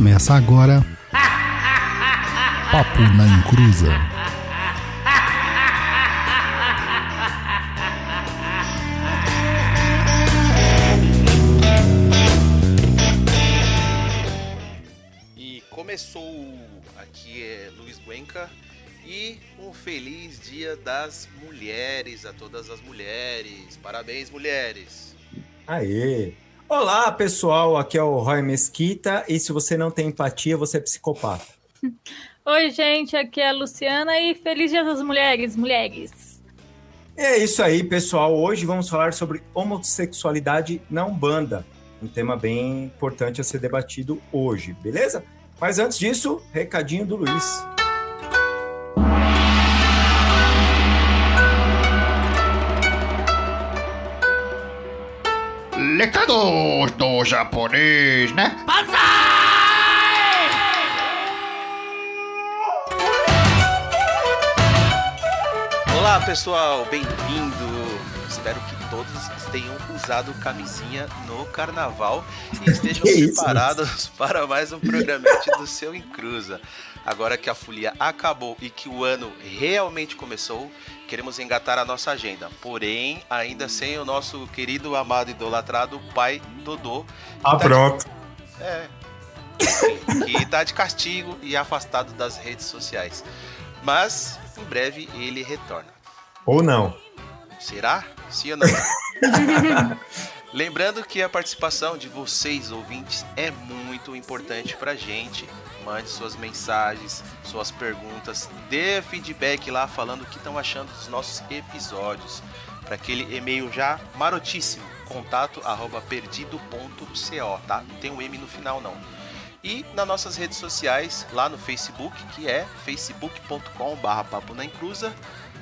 Começa agora. Papo na Encruza. E começou aqui é Luiz Guenca e um feliz Dia das Mulheres a todas as mulheres. Parabéns, mulheres. Aê! Olá, pessoal, aqui é o Roy Mesquita e se você não tem empatia, você é psicopata. Oi, gente, aqui é a Luciana e feliz Dia das Mulheres, mulheres. É isso aí, pessoal. Hoje vamos falar sobre homossexualidade na Umbanda, um tema bem importante a ser debatido hoje, beleza? Mas antes disso, recadinho do Luiz. Recados do japonês, né? Olá, pessoal, bem-vindo. Espero que todos tenham usado camisinha no carnaval e estejam preparados para mais um programete do seu Encruza. Agora que a folia acabou e que o ano realmente começou, queremos engatar a nossa agenda. Porém, ainda sem o nosso querido, amado, idolatrado pai Dodô. Ah, Tá de- pronto. É. Enfim, que tá de castigo e afastado das redes sociais. Mas em breve ele retorna. Ou não. Será? Sim ou não? Lembrando que a participação de vocês, ouvintes, é muito importante pra gente. Mande suas mensagens, suas perguntas, dê feedback lá falando o que estão achando dos nossos episódios. Para aquele e-mail já marotíssimo, contato arroba perdido.co, tá? Não tem um M no final não. E nas nossas redes sociais, lá no Facebook, que é facebook.com.br papo na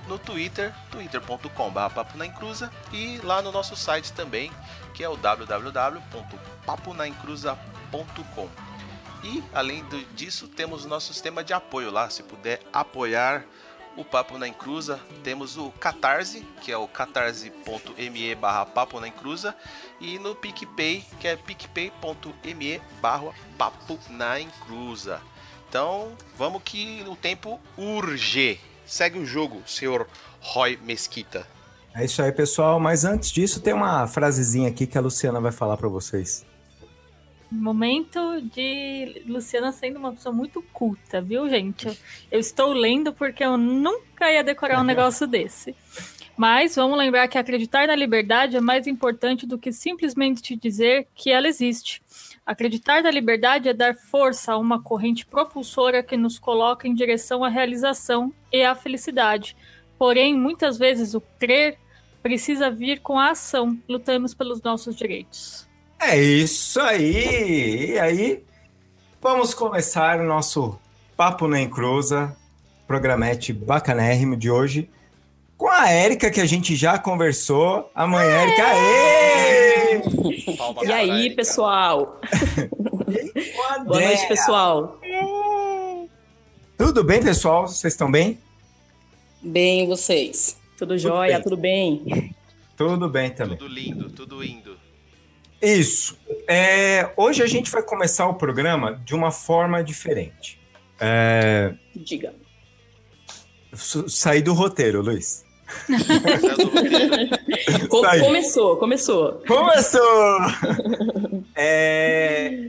no Twitter, twitter.com.br papo na encruza e lá no nosso site também, que é o www.paponaencruza.com. E além disso, temos o nosso sistema de apoio lá, se puder apoiar o Papo na Encruza, temos o Catarse, que é o catarse.me barra Papo na Encruza, e no PicPay, que é picpay.me barra Papo na Encruza. Então, vamos que o tempo urge. Segue o jogo, senhor Roy Mesquita. É isso aí, pessoal. Mas antes disso, tem uma frasezinha aqui que a Luciana vai falar pra vocês. Momento de Luciana sendo uma pessoa muito culta, viu, gente? Eu, eu estou lendo porque eu nunca ia decorar um negócio desse. Mas vamos lembrar que acreditar na liberdade é mais importante do que simplesmente te dizer que ela existe. Acreditar na liberdade é dar força a uma corrente propulsora que nos coloca em direção à realização e à felicidade. Porém, muitas vezes o crer precisa vir com a ação. Lutamos pelos nossos direitos. É isso aí! E aí, vamos começar o nosso Papo na Encruza, programete bacanérrimo de hoje, com a Érica, que a gente já conversou. Amanhã, Érica, aê! E aí, Erika. pessoal? Boa noite, pessoal. Tudo bem, pessoal? Vocês estão bem? Bem, vocês? Tudo jóia? bem. Tudo bem? Tudo bem também. Tudo lindo, tudo indo. Isso. É, hoje a gente vai começar o programa de uma forma diferente. É, Diga. sair do roteiro, Luiz. Começou, começou. Começou! É,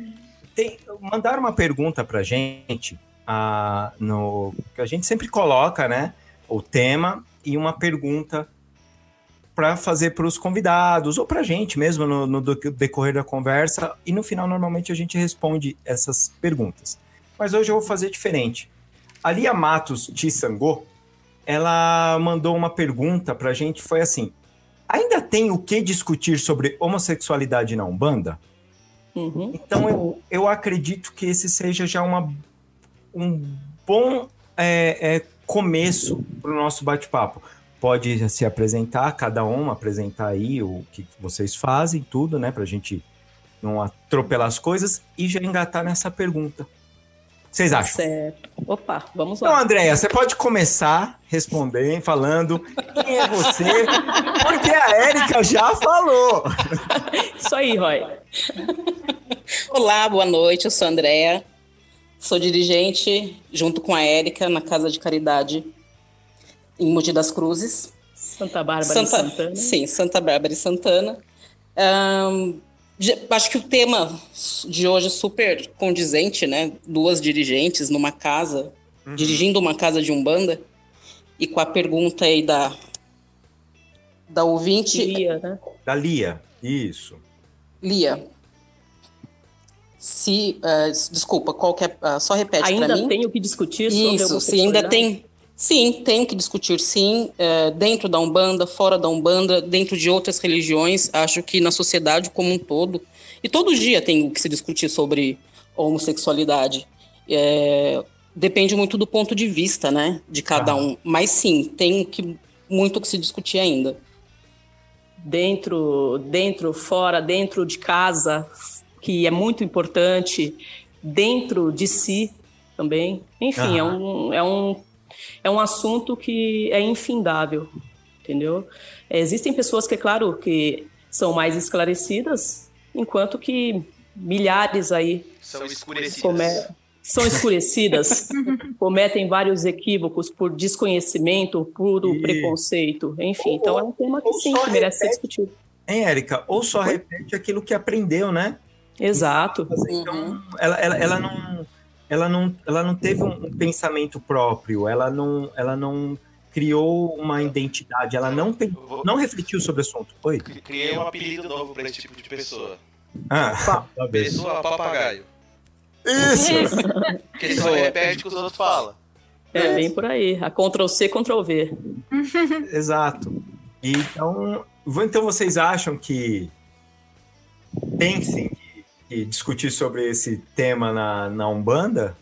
tem, mandaram uma pergunta pra gente, ah, no, que a gente sempre coloca, né? O tema e uma pergunta para fazer para os convidados ou para a gente mesmo no, no decorrer da conversa. E no final, normalmente, a gente responde essas perguntas. Mas hoje eu vou fazer diferente. A Lia Matos Tissangô, ela mandou uma pergunta para a gente, foi assim, ainda tem o que discutir sobre homossexualidade na Umbanda? Uhum. Então eu, eu acredito que esse seja já uma, um bom é, é, começo para o nosso bate-papo. Pode se apresentar, cada um apresentar aí o que vocês fazem, tudo, né? Para a gente não atropelar as coisas e já engatar nessa pergunta. Vocês acham? Certo. Opa, vamos Então, lá. Andréia, você pode começar respondendo, falando quem é você, porque a Érica já falou. Isso aí, Roy. Olá, boa noite, eu sou a Andrea. Sou dirigente, junto com a Érica, na Casa de Caridade em Mogi das Cruzes. Santa Bárbara Santa, e Santana. Sim, Santa Bárbara e Santana. De- acho que o tema de hoje é super condizente, né? Duas dirigentes numa casa, dirigindo uma casa de Umbanda. E com a pergunta aí da, da ouvinte, Lia, né? Da Lia. Isso. Lia. Se, ah, desculpa, qual que é, ah, só repete para Ainda mim. tem o que discutir sobre Isso, sim, ainda homossexualidade? tem. Sim, tem que discutir, sim, é, dentro da Umbanda, fora da Umbanda, dentro de outras religiões. Acho que na sociedade como um todo. E todo dia tem que se discutir sobre homossexualidade. É, depende muito do ponto de vista, né, de cada Ah. um. Mas sim, tem que, muito que se discutir ainda. dentro, dentro, fora, dentro de casa, que é muito importante, dentro de si também. Enfim, é um, é, um, é um assunto que é infindável, entendeu? É, existem pessoas que, é claro, que são mais esclarecidas, enquanto que milhares aí São escurecidas. come- são escurecidas, cometem vários equívocos por desconhecimento, puro E- preconceito, enfim. Ou- então é um tema que sim, que merece ser discutido. Hein, Érica? Ou só repete aquilo que aprendeu, né? Exato. Então, ela, ela, ela não, ela não, ela não teve um um pensamento próprio, ela não, ela não criou uma identidade, ela não, Vou- não refletiu sobre o assunto. Oi? Criei um apelido novo pra esse tipo de pessoa. Ah, tá. Pessoa papagaio. Isso! Porque só repete o que os outros falam. É bem por aí. A Ctrl C, Ctrl V. Exato. Então, então vocês acham que tem sim que discutir sobre esse tema na, na Umbanda?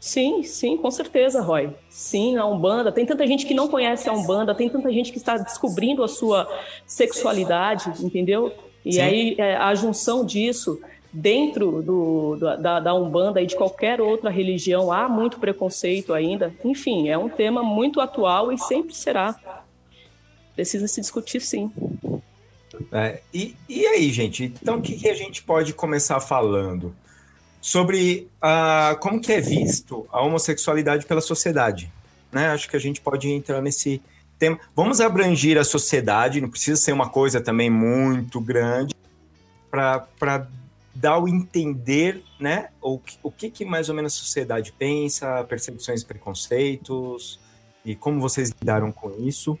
Sim, sim, com certeza, Roy. Sim, a Umbanda. Tem tanta gente que não conhece a Umbanda, tem tanta gente que está descobrindo a sua sexualidade, entendeu? E Sim. aí é, a junção disso dentro do, da, da Umbanda e de qualquer outra religião há muito preconceito ainda. Enfim, é um tema muito atual e sempre será. Precisa se discutir, sim. É, e, e aí, gente? Então, o que, que a gente pode começar falando? Sobre ah, como que é visto a homossexualidade pela sociedade. Né? Acho que a gente pode entrar nesse tema. Vamos abranger a sociedade, não precisa ser uma coisa também muito grande, para dar o entender né? o, que- o que, que mais ou menos a sociedade pensa, percepções e preconceitos, e como vocês lidaram com isso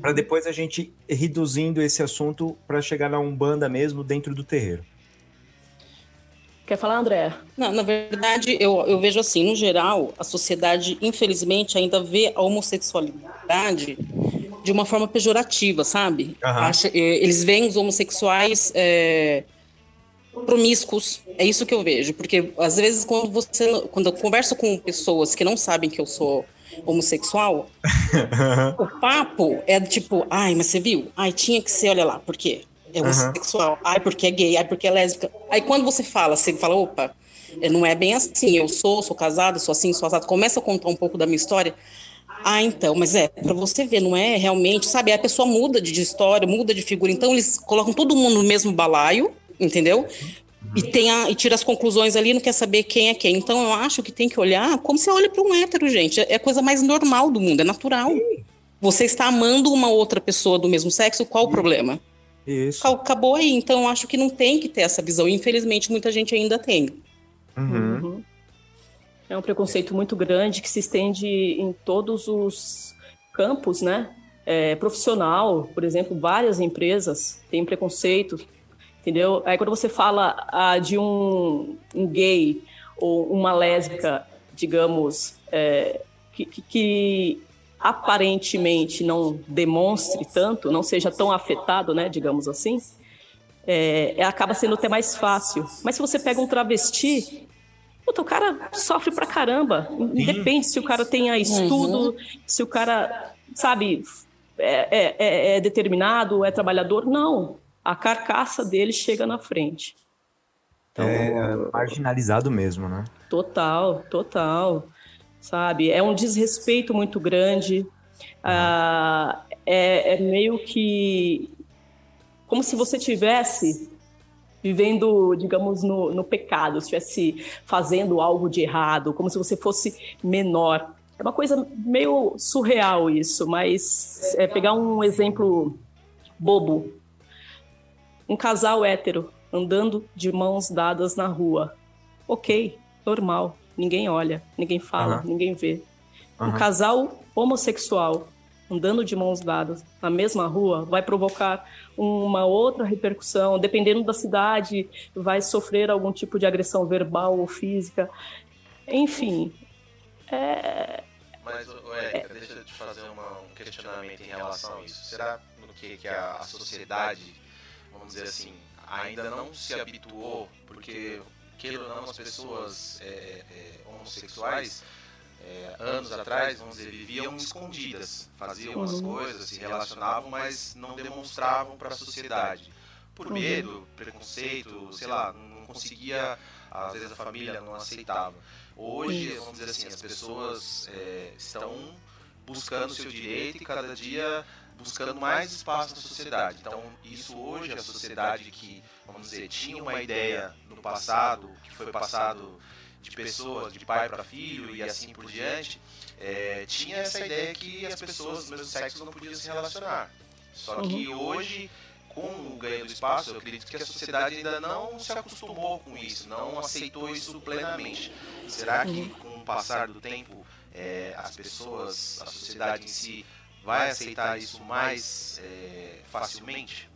para depois a gente ir reduzindo esse assunto para chegar na Umbanda mesmo dentro do terreiro. Quer falar, André? Não, na verdade, eu, eu vejo assim, no geral, a sociedade, infelizmente, ainda vê a homossexualidade de uma forma pejorativa, sabe? Aham. Acha- eh, eles veem os homossexuais eh, promíscuos, é isso que eu vejo, porque às vezes quando você, quando eu converso com pessoas que não sabem que eu sou homossexual, o papo é tipo, ai, mas você viu? Ai, tinha que ser, olha lá, por quê? É homossexual, ai, porque é gay, ai, porque é lésbica. Aí quando você fala, você fala, opa, é, não é bem assim, eu sou, sou casado, sou assim, sou assado, começa a contar um pouco da minha história. Ah, então, mas é, pra você ver, não é realmente, sabe? A pessoa muda de história, muda de figura, então eles colocam todo mundo no mesmo balaio, entendeu? E, tem a, e tira as conclusões ali, não quer saber quem é quem. Então eu acho que tem que olhar como você olha para um hétero, gente. É a coisa mais normal do mundo, é natural. Você está amando uma outra pessoa do mesmo sexo, qual o problema? Isso. Acabou aí. Então eu acho que não tem que ter essa visão. Infelizmente, muita gente ainda tem. Uhum. Uhum. É um preconceito muito grande que se estende em todos os campos, né? É, profissional, por exemplo, várias empresas têm preconceito, entendeu? Aí quando você fala ah, de um, um gay ou uma lésbica, digamos, é, que, que- que aparentemente não demonstre tanto, não seja tão afetado, né, digamos assim, é, é- acaba sendo até mais fácil. Mas se você pega um travesti, puta, o cara sofre pra caramba. Independe se o cara tenha estudo, se o cara, sabe, é, é- é- é determinado, é trabalhador. Não. A carcaça dele chega na frente. Então, É marginalizado mesmo, né? Total, total. Sabe? É um desrespeito muito grande. Ah, é, é meio que como se você tivesse vivendo, digamos, no, no pecado, se estivesse fazendo algo de errado, como se você fosse menor. É uma coisa meio surreal isso, mas é pegar um exemplo bobo. Um casal hétero andando de mãos dadas na rua. Ok, normal. Ninguém olha, ninguém fala, Aham. ninguém vê. Um Aham. casal homossexual andando de mãos dadas na mesma rua vai provocar uma outra repercussão. Dependendo da cidade, vai sofrer algum tipo de agressão verbal ou física. Enfim, é, Mas, Érica, deixa eu te fazer uma- um questionamento em relação a isso. Será no que, que a, a sociedade, vamos dizer assim, ainda não se habituou, porque, queira ou não, as pessoas é, é, homossexuais, é, anos atrás, vamos dizer, viviam escondidas, faziam as Uhum. coisas, se relacionavam, mas não demonstravam para a sociedade. Por Uhum. medo, preconceito, sei lá, não conseguia, às vezes a família não aceitava. Hoje, vamos dizer assim, as pessoas é, estão buscando o seu direito e cada dia buscando mais espaço na sociedade. Então, isso hoje, a sociedade que, vamos dizer, tinha uma ideia no passado, que foi passado de pessoas, de pai para filho e assim por diante, é, tinha essa ideia que as pessoas do mesmo sexo não podiam se relacionar. Só que hoje, com o ganho do espaço, eu acredito que a sociedade ainda não se acostumou com isso, não aceitou isso plenamente. Será que com o passar do tempo, é, as pessoas, a sociedade em si, vai aceitar isso mais é, facilmente?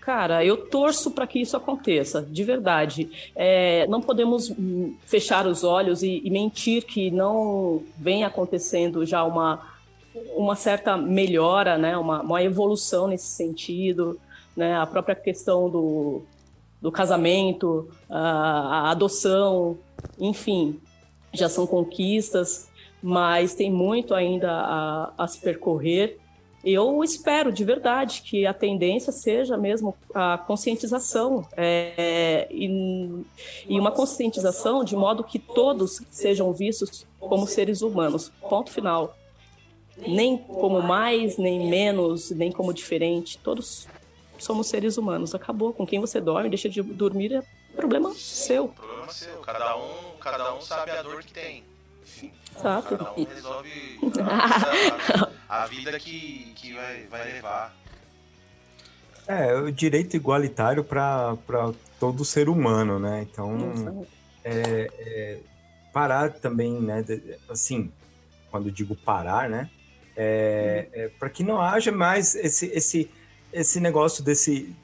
Cara, eu torço para que isso aconteça, de verdade. É, não podemos hum, fechar os olhos e, e mentir que não vem acontecendo já uma, uma certa melhora, né? uma, uma evolução nesse sentido. Né? A própria questão do, do casamento, a, a adoção, enfim, já são conquistas, mas tem muito ainda a, a se percorrer. Eu espero de verdade que a tendência seja mesmo a conscientização é, e, e uma conscientização de modo que todos sejam vistos como seres humanos. Ponto final. Nem como mais, nem menos, nem como diferente. Todos somos seres humanos. Acabou. Com quem você dorme, deixa de dormir é problema seu. Problema seu. Cada um, cada um sabe a dor que tem. Exato. cada um resolve a, vida- a vida que, que vai, vai levar. É, o direito igualitário para todo ser humano, né? Então, Exato. parar também, né? Assim, quando digo parar, né? É, para que não haja mais esse, esse, esse negócio desse,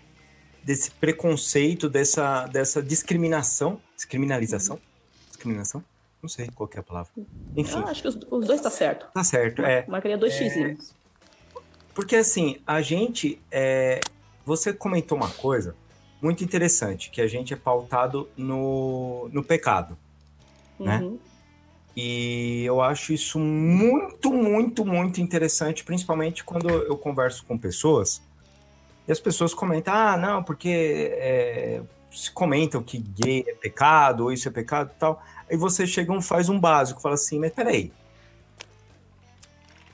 desse preconceito, dessa, dessa discriminação. Descriminalização? Discriminação? Não sei qual que é a palavra. Enfim, Eu acho que os, os dois tá certo. tá certo. É, Marcaria dois xizinhos. Porque assim, a gente. É... Você comentou uma coisa muito interessante, que a gente é pautado no, no pecado. né? Uhum. E eu acho isso muito, muito, muito interessante, principalmente quando eu converso com pessoas e as pessoas comentam: ah, não, porque é, se comentam que gay é pecado, ou isso é pecado e tal. Aí você chega e faz um básico, fala assim: mas peraí.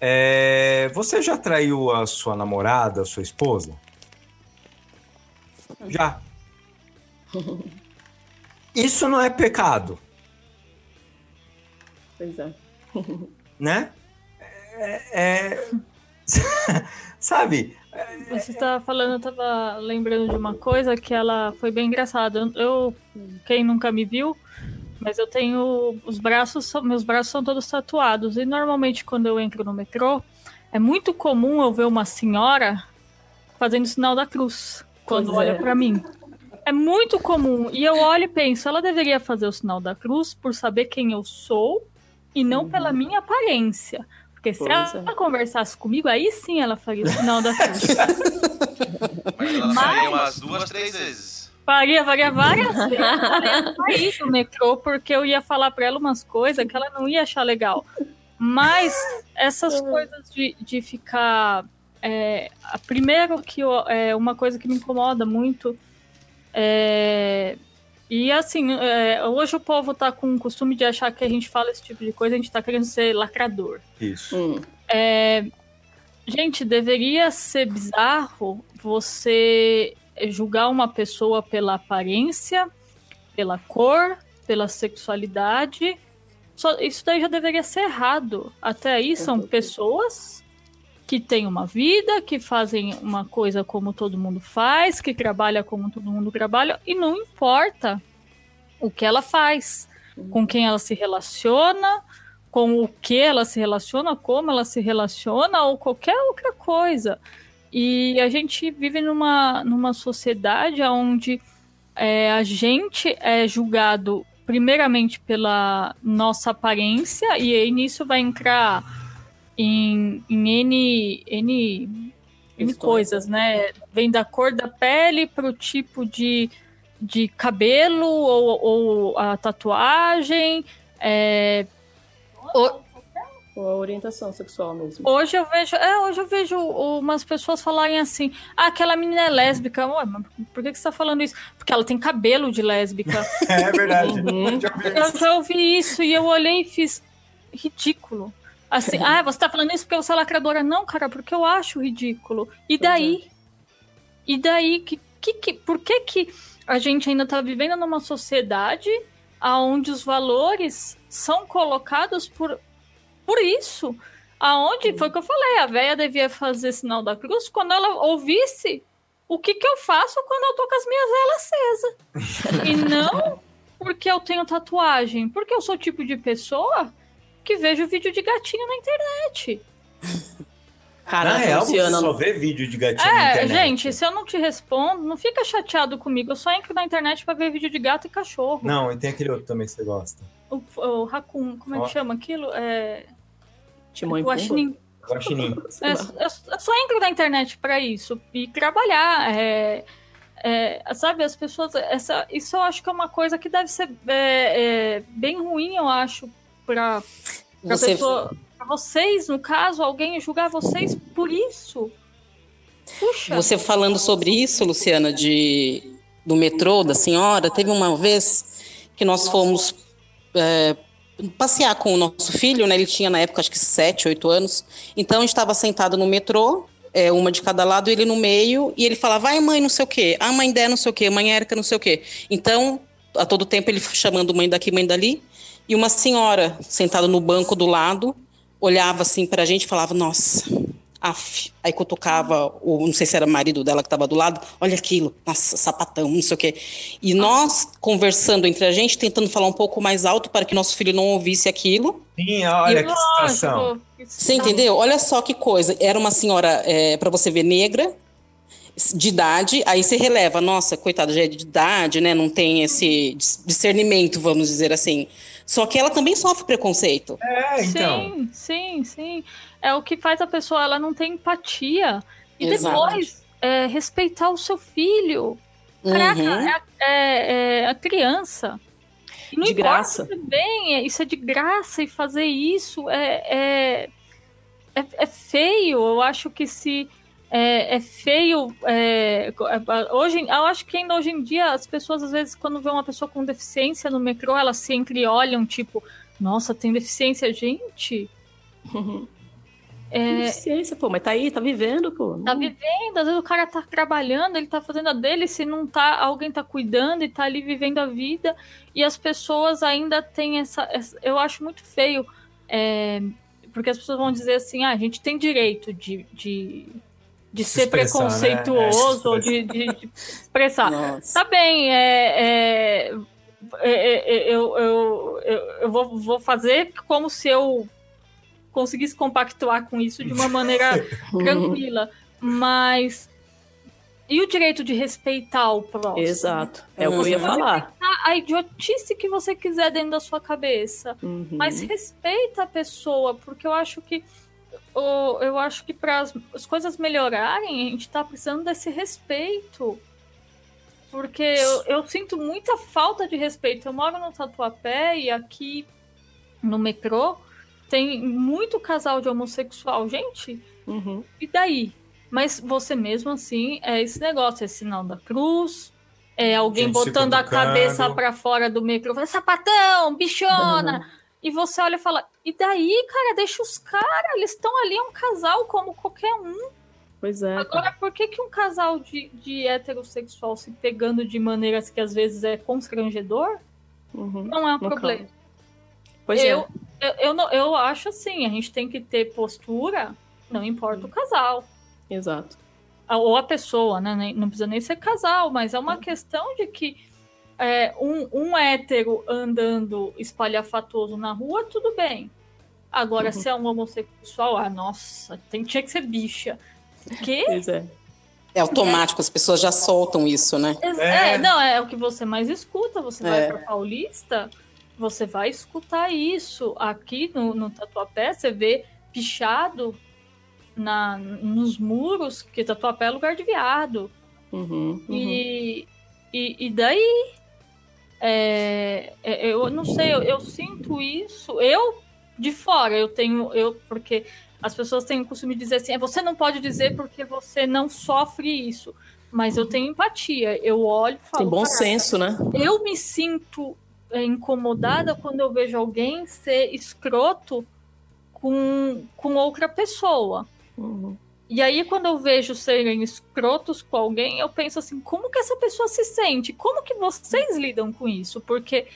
É, você já traiu a sua namorada, a sua esposa? Já. Isso não é pecado, Pois é. né? É, é- Sabe? Você estava falando, eu tava lembrando de uma coisa que ela foi bem engraçada. Eu, quem nunca me viu, mas eu tenho os braços, meus braços são todos tatuados. E normalmente quando eu entro no metrô, é muito comum eu ver uma senhora fazendo o sinal da cruz quando Pois é. olha pra mim. É muito comum. E eu olho e penso, ela deveria fazer o sinal da cruz por saber quem eu sou e não pela minha aparência. Porque se Uhum. Pois ela é. conversasse comigo, aí sim ela faria o sinal da cruz. Mas ela faria umas duas, três vezes. Faria, faria várias vezes. Ia sair do metrô porque eu ia falar pra ela umas coisas que ela não ia achar legal. Mas essas coisas de, de ficar. É, a- primeiro que eu- é uma coisa que me incomoda muito. É, e assim, é, hoje o povo tá com o costume de achar que a gente fala esse tipo de coisa, a gente tá querendo ser lacrador. Isso. Hum. É, gente, deveria ser bizarro você julgar uma pessoa pela aparência, pela cor, pela sexualidade. Só, isso daí já deveria ser errado. Até aí são pessoas que têm uma vida, que fazem uma coisa como todo mundo faz, que trabalha como todo mundo trabalha, e não importa o que ela faz, com quem ela se relaciona, com o que ela se relaciona, como ela se relaciona, ou qualquer outra coisa. E a gente vive numa, numa sociedade onde é, a gente é julgado primeiramente pela nossa aparência, e aí nisso vai entrar em, em N, N, N coisas, né? Vem da cor da pele para o tipo de, de cabelo ou, ou a tatuagem. É, Ou a orientação sexual mesmo. Hoje eu vejo, é, hoje eu vejo umas pessoas falarem assim: ah, aquela menina é lésbica. Ué, mas por que, que você tá falando isso? Porque ela tem cabelo de lésbica. É verdade. Uhum. Já eu já ouvi isso e eu olhei e fiz ridículo. Assim, ah, você tá falando isso porque você é lacradora. Não, cara, porque eu acho ridículo. E daí? E daí? Que, que, que, por que, que a gente ainda tá vivendo numa sociedade onde os valores são colocados por, por isso? Aonde foi o que eu falei? A véia devia fazer sinal da cruz quando ela ouvisse o que, que eu faço quando eu tô com as minhas velas acesas. e não porque eu tenho tatuagem, porque eu sou o tipo de pessoa que vejo vídeo de gatinho na internet. Cara, Na real, Luciana, você só vê vídeo de gatinho na É, internet. gente, se eu não te respondo, não fica chateado comigo. Eu só entro na internet pra ver vídeo de gato e cachorro. Não, e tem aquele outro também que você gosta. O, o Raccoon, como é que chama aquilo? É. Timão e Pumba? Guaxinim. Guaxinim. É, eu, eu só entro na internet pra isso e trabalhar. É, é, sabe, as pessoas. Essa, isso eu acho que é uma coisa que deve ser é, é, bem ruim, eu acho, pra Você, pessoa. Pra vocês, no caso, alguém julgar vocês por isso. Puxa. você falando sobre isso, Luciana, de, do metrô, da senhora, teve uma vez que nós fomos é, passear com o nosso filho, né? Ele tinha na época acho que 7, 8 anos. Então a estava sentado no metrô, é, uma de cada lado, ele no meio, e ele falava, vai mãe, não sei o quê, a mãe dela não sei o quê, mãe Érica não sei o quê. Então, a todo tempo ele chamando mãe daqui, mãe dali, e uma senhora sentada no banco do lado, olhava assim pra gente e falava, nossa, af. Aí cutucava, o, não sei se era o marido dela que estava do lado, olha aquilo, nossa, sapatão, não sei o quê. E nós, conversando entre a gente, tentando falar um pouco mais alto para que nosso filho não ouvisse aquilo. Sim, olha E que situação. Lógico, Você entendeu? Olha só que coisa. Era uma senhora, é, para você ver, negra, de idade, aí você releva, nossa, coitada, já é de idade, né? Não tem esse dis- discernimento, vamos dizer assim. Só que ela também sofre preconceito. É, então. Sim, sim, sim. É o que faz a pessoa, ela não tem empatia. E Exato. depois, é, respeitar o seu filho. Caraca, Uhum. é, a- é- é a criança. Não De graça. Também, é- isso é de graça e fazer isso é, é, é, é feio. Eu acho que se é, é feio. é, é, hoje, eu acho que ainda hoje em dia as pessoas, às vezes, quando vê uma pessoa com deficiência no metrô, elas se entreolham, tipo, nossa, tem deficiência, gente. É, Deficiência, pô, mas tá aí, tá vivendo, pô. Tá vivendo, às vezes o cara tá trabalhando, ele tá fazendo a dele, se não tá, alguém tá cuidando e tá ali vivendo a vida, e as pessoas ainda têm essa. essa- eu acho muito feio, é, porque as pessoas vão dizer assim: ah, a gente tem direito de, de, de Se ser né? preconceituoso, É, ou de, de- de expressar. Nossa. Tá bem, é, é, é, é, eu, eu, eu, eu vou, vou fazer como se eu conseguisse compactuar com isso de uma maneira tranquila. Mas. E o direito de respeitar o próximo? Exato. É o que eu ia Uhum. falar. A idiotice que você quiser dentro da sua cabeça. Uhum. Mas respeita a pessoa, porque eu acho que. Eu acho que para as coisas melhorarem, a gente tá precisando desse respeito. Porque eu, eu sinto muita falta de respeito. Eu moro no Tatuapé e aqui no metrô tem muito casal de homossexual. Gente, Uhum. e daí? Mas você mesmo assim, é esse negócio, é sinal da cruz, é alguém Gente botando a cabeça pra fora do fala, sapatão, bichona. E você olha e fala, e daí, cara, deixa os caras, eles estão ali, é um casal como qualquer um. Pois é. Agora, por que, que um casal de, de heterossexual se pegando de maneiras que às vezes é constrangedor Uhum. não é um No problema? Pois eu, é. Eu, eu, não- eu acho assim, a gente tem que ter postura, não importa o casal. Exato. ou a pessoa, né? Não precisa nem ser casal, mas é uma questão de que é, um, um hétero andando espalhafatoso na rua, tudo bem. Agora, se é um homossexual, ah, nossa, tem, tinha que ser bicha. Que? Pois é. É automático, as pessoas já soltam isso, né? É, É. não, é o que você mais escuta. Você vai É. para Paulista, você vai escutar isso. Aqui no, no Tatuapé, você vê pichado na, nos muros, que Tatuapé é lugar de viado. Uhum, uhum. E, e, e daí? É, é, eu não sei, eu, eu sinto isso. Eu, de fora, eu tenho. Eu, porque as pessoas têm o costume de dizer assim: "É, você não pode dizer porque você não sofre isso. Mas eu tenho empatia. Eu olho e falo. Tem bom "Caraca, senso, né? Eu me sinto incomodada quando eu vejo alguém ser escroto com, com outra pessoa. Uhum. E aí, quando eu vejo serem escrotos com alguém, eu penso assim: como que essa pessoa se sente? Como que vocês lidam com isso? Porque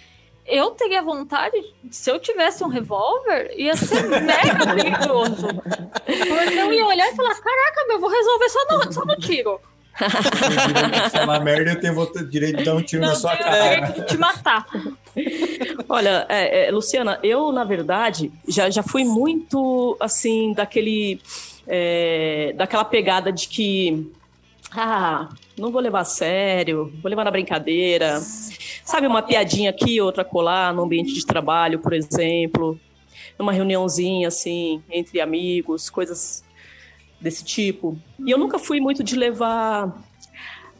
eu teria vontade, se eu tivesse um revólver, ia ser mega perigoso. Porque eu ia olhar e falar: caraca, meu, vou resolver só no, só no tiro. Falar merda, eu tenho direito de dar um tiro na Não, sua tenho cara. direito de te matar. Olha, é, é, Luciana, eu, na verdade, já, já fui muito, assim, daquele... é, daquela pegada de que... Ah, não vou levar a sério, vou levar na brincadeira. Sabe, uma piadinha aqui, outra colar, no ambiente de trabalho, por exemplo. Numa reuniãozinha, assim, entre amigos, coisas desse tipo. E eu nunca fui muito de levar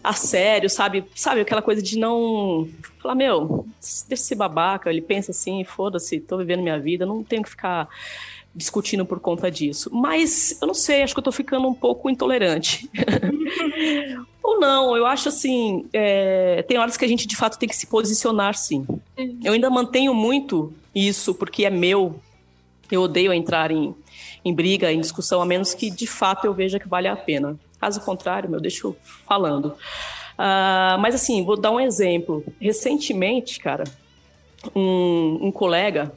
a sério, sabe? Sabe, aquela coisa de não falar, meu, deixa esse babaca, ele pensa assim, foda-se, tô vivendo minha vida, não tenho que ficar discutindo por conta disso. Mas eu não sei, acho que eu tô ficando um pouco intolerante. Ou não, eu acho assim, é, tem horas que a gente de fato tem que se posicionar sim. Eu ainda mantenho muito isso, porque é meu. Eu odeio entrar em, em briga, em discussão, a menos que de fato eu veja que vale a pena. Caso contrário, meu, deixo falando. Ah, mas assim, vou dar um exemplo. Recentemente, cara, um, um colega,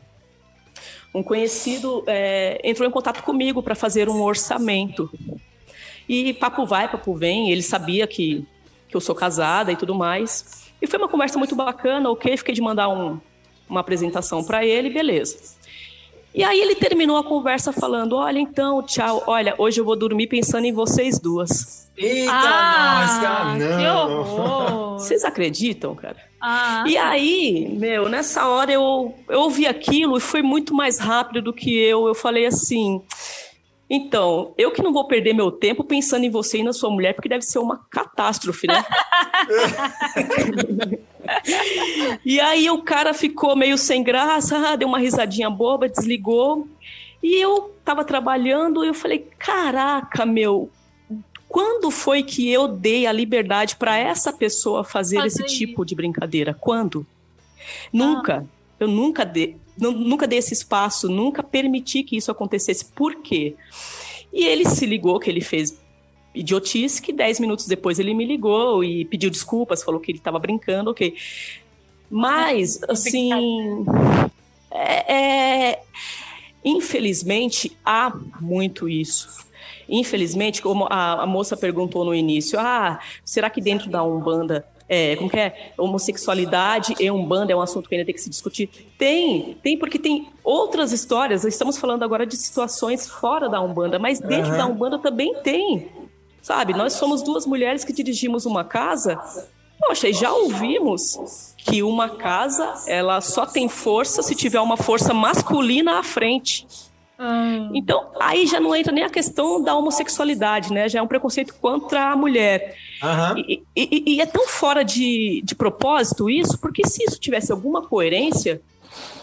um conhecido, é, entrou em contato comigo para fazer um orçamento. E papo vai, papo vem, ele sabia que, que eu sou casada e tudo mais. E foi uma conversa muito bacana, ok? Fiquei de mandar um, uma apresentação para ele, beleza. E aí ele terminou a conversa falando: Olha, então, tchau, olha, hoje eu vou dormir pensando em vocês duas. Eita, ah, nossa, que não. horror. Vocês acreditam, cara? Ah, E aí, meu, nessa hora eu, eu ouvi aquilo e foi muito mais rápido do que eu. Eu falei assim. Então, eu que não vou perder meu tempo pensando em você e na sua mulher, porque deve ser uma catástrofe, né? e aí o cara ficou meio sem graça, ah, deu uma risadinha boba, desligou. E eu tava trabalhando e eu falei: caraca, meu, quando foi que eu dei a liberdade para essa pessoa fazer, Fazer esse tipo de brincadeira? Quando? Nunca. Eu nunca dei, nu- nunca dei esse espaço, nunca permiti que isso acontecesse. Por quê? E ele se ligou que ele fez idiotice, que dez minutos depois ele me ligou e pediu desculpas, falou que ele estava brincando, ok. Mas, assim, é, é- infelizmente, há muito isso. Infelizmente, como a, a moça perguntou no início, ah, será que dentro da Umbanda, é, como que é, homossexualidade e Umbanda é um assunto que ainda tem que se discutir? Tem, tem porque tem outras histórias, estamos falando agora de situações fora da Umbanda, mas dentro Aham. da Umbanda também tem, sabe? Nós somos duas mulheres que dirigimos uma casa, poxa, e já ouvimos que uma casa, ela só tem força se tiver uma força masculina à frente. hum, Então, aí já não entra nem a questão da homossexualidade, né? Já é um preconceito contra a mulher. Aham. E, e- e é tão fora de, de propósito isso, porque se isso tivesse alguma coerência,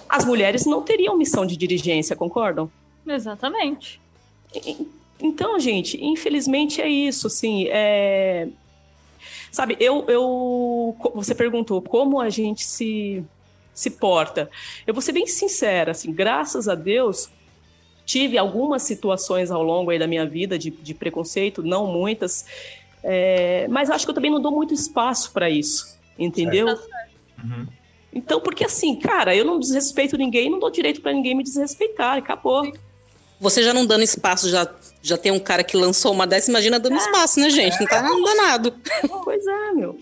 as mulheres não teriam missão de dirigência, concordam? exatamente. Então, gente, infelizmente é isso, assim, é... Sabe, eu, eu... Você perguntou como a gente se, se porta. Eu vou ser bem sincera, assim, graças a Deus, tive algumas situações ao longo aí da minha vida de, de preconceito, não muitas, é, mas acho que eu também não dou muito espaço para isso, entendeu? Uhum. Então, porque assim, cara, eu não desrespeito ninguém, não dou direito para ninguém me desrespeitar, acabou. Você já não dando espaço, já, já tem um cara que lançou uma dessa, imagina dando espaço, né, gente? Não tá danado. Pois é, meu.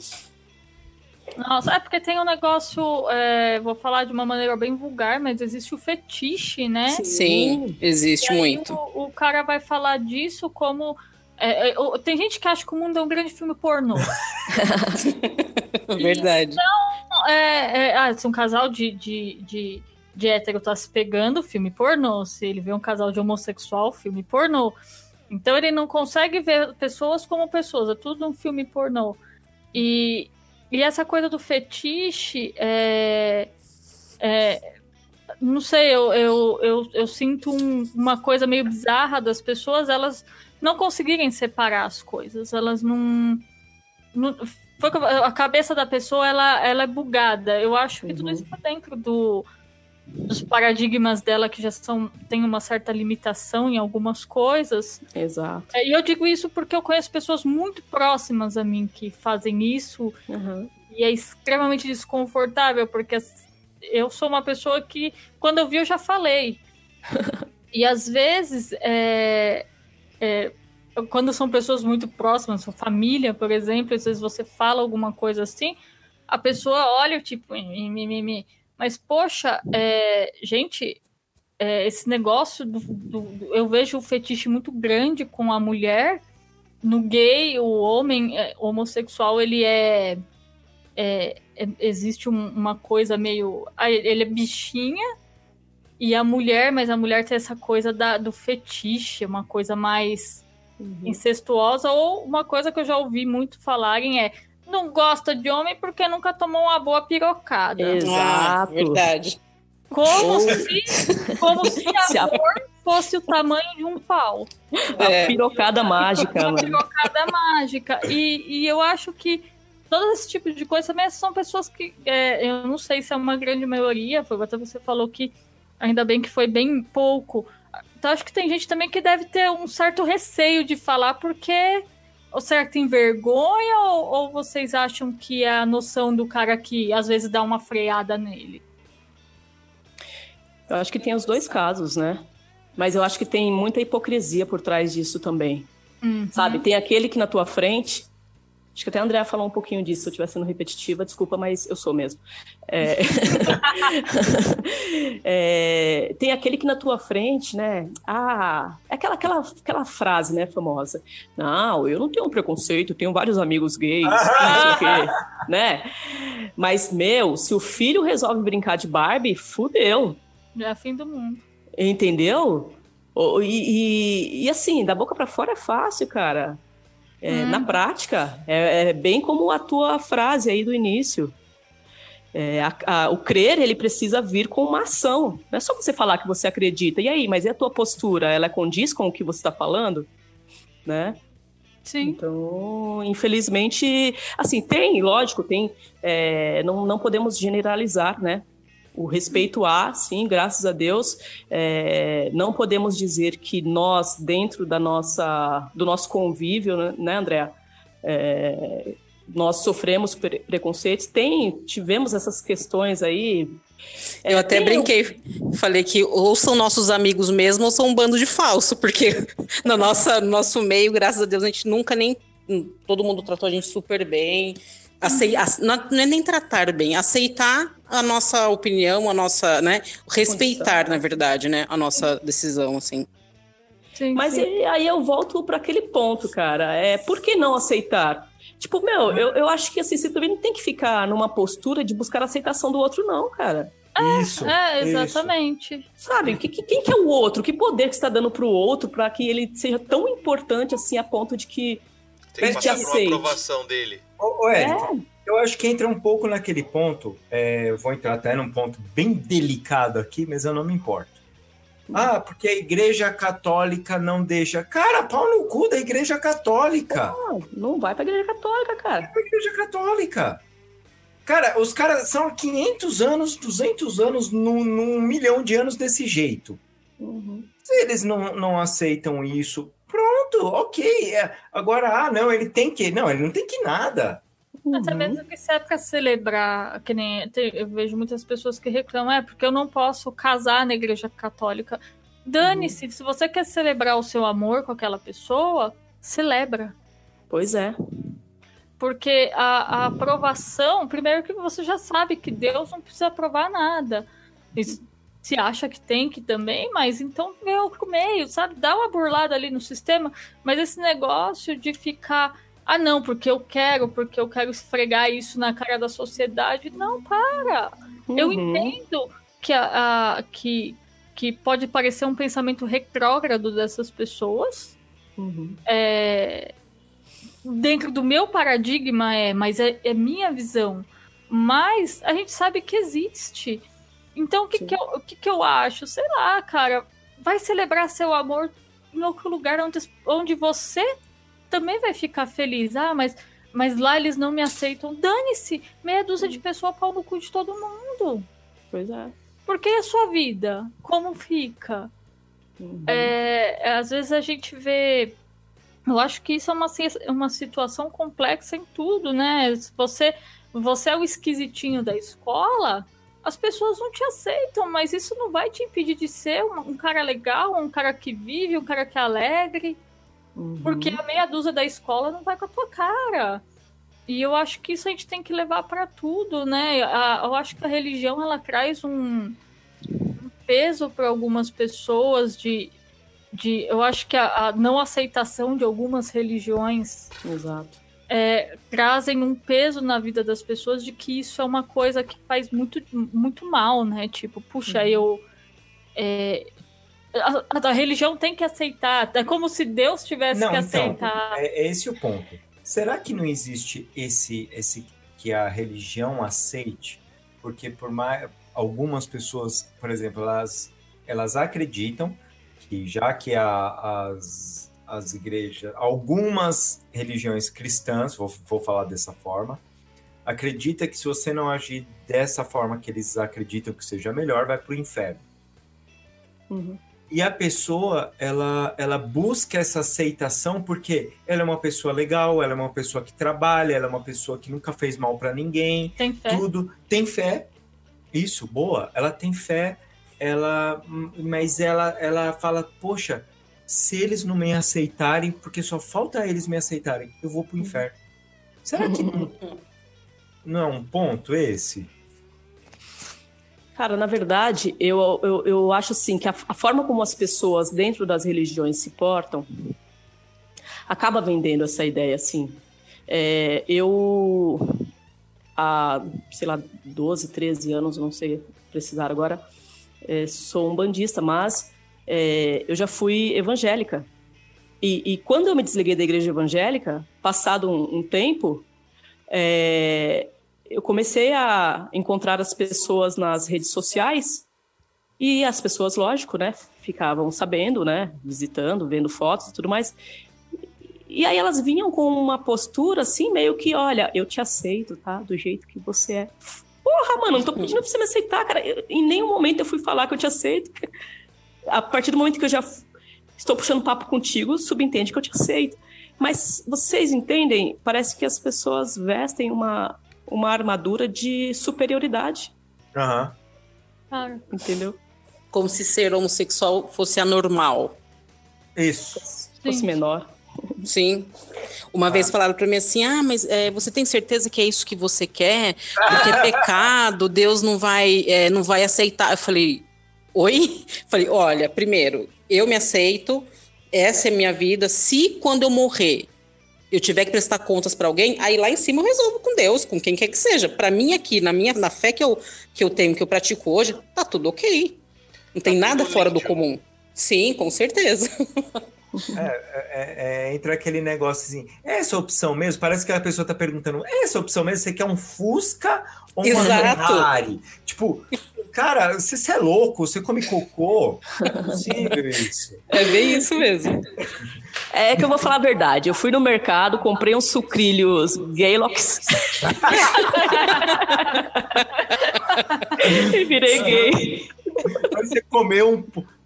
Nossa, é porque tem um negócio, é, vou falar de uma maneira bem vulgar, mas existe o fetiche, né? Sim, existe E aí muito. O, o cara vai falar disso como. É, é, tem gente que acha que o mundo é um grande filme pornô. Verdade. é, é, ah, se um casal de, de, de, de hétero tá se pegando, filme pornô. Se ele vê um casal de homossexual, filme pornô. Então ele não consegue ver pessoas como pessoas, é tudo um filme pornô. E, e essa coisa do fetiche é. é, não sei, eu, eu, eu, eu sinto um- uma coisa meio bizarra das pessoas, elas não conseguirem separar as coisas, elas não. não foi a cabeça da pessoa ela, ela é bugada. Eu acho que tudo isso tá dentro do, dos paradigmas dela que já são tem uma certa limitação em algumas coisas. Exato. É, E eu digo isso porque eu conheço pessoas muito próximas a mim que fazem isso Uhum. e é extremamente desconfortável, porque eu sou uma pessoa que, quando eu vi, eu já falei. e às vezes, é, é, quando são pessoas muito próximas, sua família, por exemplo, às vezes você fala alguma coisa assim, a pessoa olha, tipo, "Mi, mi, mi, mi". mas poxa, é, gente, é, esse negócio do, do- do- eu vejo um fetiche muito grande com a mulher. No gay, o homem é, homossexual, ele é é, é- existe um- uma coisa meio. ah, ele é bichinha e a mulher, mas a mulher tem essa coisa da, do fetiche, uma coisa mais incestuosa, ou uma coisa que eu já ouvi muito falarem é não gosta de homem porque nunca tomou uma boa pirocada. Exato. Ah, verdade. Como Ou- se, como se a- amor fosse o tamanho de um pau. A É. pirocada mágica, uma mano. pirocada mágica. E, e eu acho que todo esse tipo de coisa também são pessoas que. é, eu não sei se é uma grande maioria, foi até você falou que ainda bem que foi bem pouco. Então acho que tem gente também que deve ter um certo receio de falar, porque. Ou será que tem vergonha, ou, ou vocês acham que é a noção do cara que às vezes dá uma freada nele? Eu acho que tem os dois casos, né? Mas eu acho que tem muita hipocrisia por trás disso também. Uhum. Sabe? Tem aquele que na tua frente. Acho que até a Andrea falou um pouquinho disso, se eu estiver sendo repetitiva, desculpa, mas eu sou mesmo. É... É, Tem aquele que na tua frente, né? Ah, é aquela, aquela, aquela frase, né, famosa. Não, eu não tenho um preconceito, tenho vários amigos gays, não sei o quê, né? Mas, meu, se o filho resolve brincar de Barbie, fudeu. Já é fim do mundo. Entendeu? E, e- e, assim, da boca pra fora é fácil, cara. É, Na prática, é, é bem como a tua frase aí do início. É, a- a- o crer, ele precisa vir com uma ação. Não é só você falar que você acredita. E aí, mas e a tua postura? Ela condiz com o que você está falando? Né? Sim. Então, infelizmente, assim, tem, lógico, tem. é, não, não podemos generalizar, né? O respeito há, sim, graças a Deus. É, não podemos dizer que nós, dentro da nossa, do nosso convívio, né, né André? É, nós sofremos pre- preconceitos. Tem, tivemos essas questões aí. É, Eu até brinquei, falei que ou são nossos amigos mesmo ou são um bando de falso, porque no nossa, no nosso meio, graças a Deus, a gente nunca nem. Todo mundo tratou a gente super bem. Acei, ace- não é nem tratar bem, aceitar a nossa opinião, a nossa, né? Respeitar, na verdade, né? A nossa decisão, assim. Sim, Mas sim. e- aí eu volto para aquele ponto, cara. É, por que não aceitar? Tipo, meu, eu, eu acho que assim, você também não tem que ficar numa postura de buscar a aceitação do outro, não, cara. Isso. É, isso. exatamente. Sabe? Que, que- quem que é o outro? Que poder que você está dando pro outro para que ele seja tão importante assim a ponto de que. Tem que passar por uma aprovação dele. Ô, ô, É, eu acho que entra um pouco naquele ponto. é, eu vou entrar até num ponto bem delicado aqui, mas eu não me importo. Ah, porque a igreja católica não deixa. Cara, pau no cu da igreja católica. não, não vai pra igreja católica, cara. A igreja católica. Cara, os caras são há 500 anos, 200 anos, num, num milhão de anos desse jeito. Uhum. Se eles não, não aceitam isso, pronto, ok. É, agora, ah, não, ele tem que. Não, ele não tem que nada. Até mesmo que se é pra celebrar, que nem tem- eu vejo muitas pessoas que reclamam, é porque eu não posso casar na igreja católica. Dane-se, se você quer celebrar o seu amor com aquela pessoa, celebra. Pois é. Porque a, a aprovação, primeiro que você já sabe que Deus não precisa aprovar nada. S- se acha que tem que também, mas então vê outro meio, sabe? Dá uma burlada ali no sistema, mas esse negócio de ficar, ah não, porque eu quero, porque eu quero esfregar isso na cara da sociedade, não, para! Eu Uhum. entendo que, a, a- que, que pode parecer um pensamento retrógrado dessas pessoas, Uhum. é, dentro do meu paradigma é, mas é, é minha visão. Mas a gente sabe que existe. Então o que, Sim. que, eu, o que, que eu acho? Sei lá, cara. Vai celebrar seu amor em outro lugar onde, onde você também vai ficar feliz. Ah, mas, mas lá eles não me aceitam. Dane-se! Meia dúzia de pessoa pau no cu de todo mundo. Pois é. Porque e a sua vida? Como fica? Uhum. É, às vezes a gente vê. Eu acho que isso é uma, uma situação complexa em tudo, né? Você, você é o esquisitinho da escola, as pessoas não te aceitam, mas isso não vai te impedir de ser um, um cara legal, um cara que vive, um cara que é alegre, Uhum. porque a meia dúzia da escola não vai com a tua cara. E eu acho que isso a gente tem que levar para tudo, né? A- eu acho que a religião ela traz um, um peso para algumas pessoas de, de eu acho que a, a não aceitação de algumas religiões Exato. É, trazem um peso na vida das pessoas de que isso é uma coisa que faz muito, muito mal, né? Tipo, puxa, Uhum. eu. é, a, a religião tem que aceitar. É como se Deus tivesse Não, que então, aceitar. É, é esse o ponto. Será que não existe esse, esse que a religião aceite? Porque por mais algumas pessoas, por exemplo, elas, elas acreditam que já que a- as, as igrejas, algumas religiões cristãs, vou, vou falar dessa forma, acredita que se você não agir dessa forma que eles acreditam que seja melhor, vai para o inferno. Uhum. E a pessoa, ela, ela busca essa aceitação porque ela é uma pessoa legal, ela é uma pessoa que trabalha, ela é uma pessoa que nunca fez mal para ninguém, Tem fé. tudo. Tem fé. Isso, boa. Ela tem fé, ela, mas ela, ela fala, poxa, se eles não me aceitarem, porque só falta eles me aceitarem, eu vou pro inferno. Será que não, não é um ponto esse? Cara, na verdade, eu, eu, eu acho assim que a, a forma como as pessoas dentro das religiões se portam acaba vendendo essa ideia, assim. É, eu, há, sei lá, 12, 13 anos, não sei precisar agora, é, sou um bandista, mas é, eu já fui evangélica. E, e quando eu me desliguei da igreja evangélica, passado um, um tempo, é, eu comecei a encontrar as pessoas nas redes sociais e as pessoas, lógico, né, ficavam sabendo, né, visitando, vendo fotos e tudo mais. E aí elas vinham com uma postura assim, meio que, olha, eu te aceito, tá? Do jeito que você é. Porra, mano, não tô pedindo pra você me aceitar, cara. Eu- em nenhum momento eu fui falar que eu te aceito. A partir do momento que eu já estou puxando papo contigo, subentende que eu te aceito. Mas vocês entendem? Parece que as pessoas vestem uma, uma armadura de superioridade, Aham. Cara, entendeu? Como se ser homossexual fosse anormal. Isso. Fosse Sim. menor. Sim. Uma vez falaram para mim assim: ah, mas é, você tem certeza que é isso que você quer? Porque é pecado, Deus não vai, é, não vai aceitar. Eu falei: oi? Falei: olha, primeiro, eu me aceito, essa é minha vida. Se quando eu morrer eu tiver que prestar contas para alguém, aí lá em cima eu resolvo com Deus, com quem quer que seja. Para mim aqui, na minha na fé que eu, que eu tenho, que eu pratico hoje, tá tudo ok. Não tem nada fora do comum. Sim, com certeza. É, é, entra aquele negócio assim, é essa opção mesmo? Parece que a pessoa tá perguntando, é essa opção mesmo? Você quer um Fusca ou Exato. Ferrari? Tipo, cara, você, você é louco, você come cocô? É possível isso. É bem isso mesmo. É que eu vou falar a verdade. Eu fui no mercado, comprei uns sucrilhos Gaylox. e virei gay. Aí você comeu um.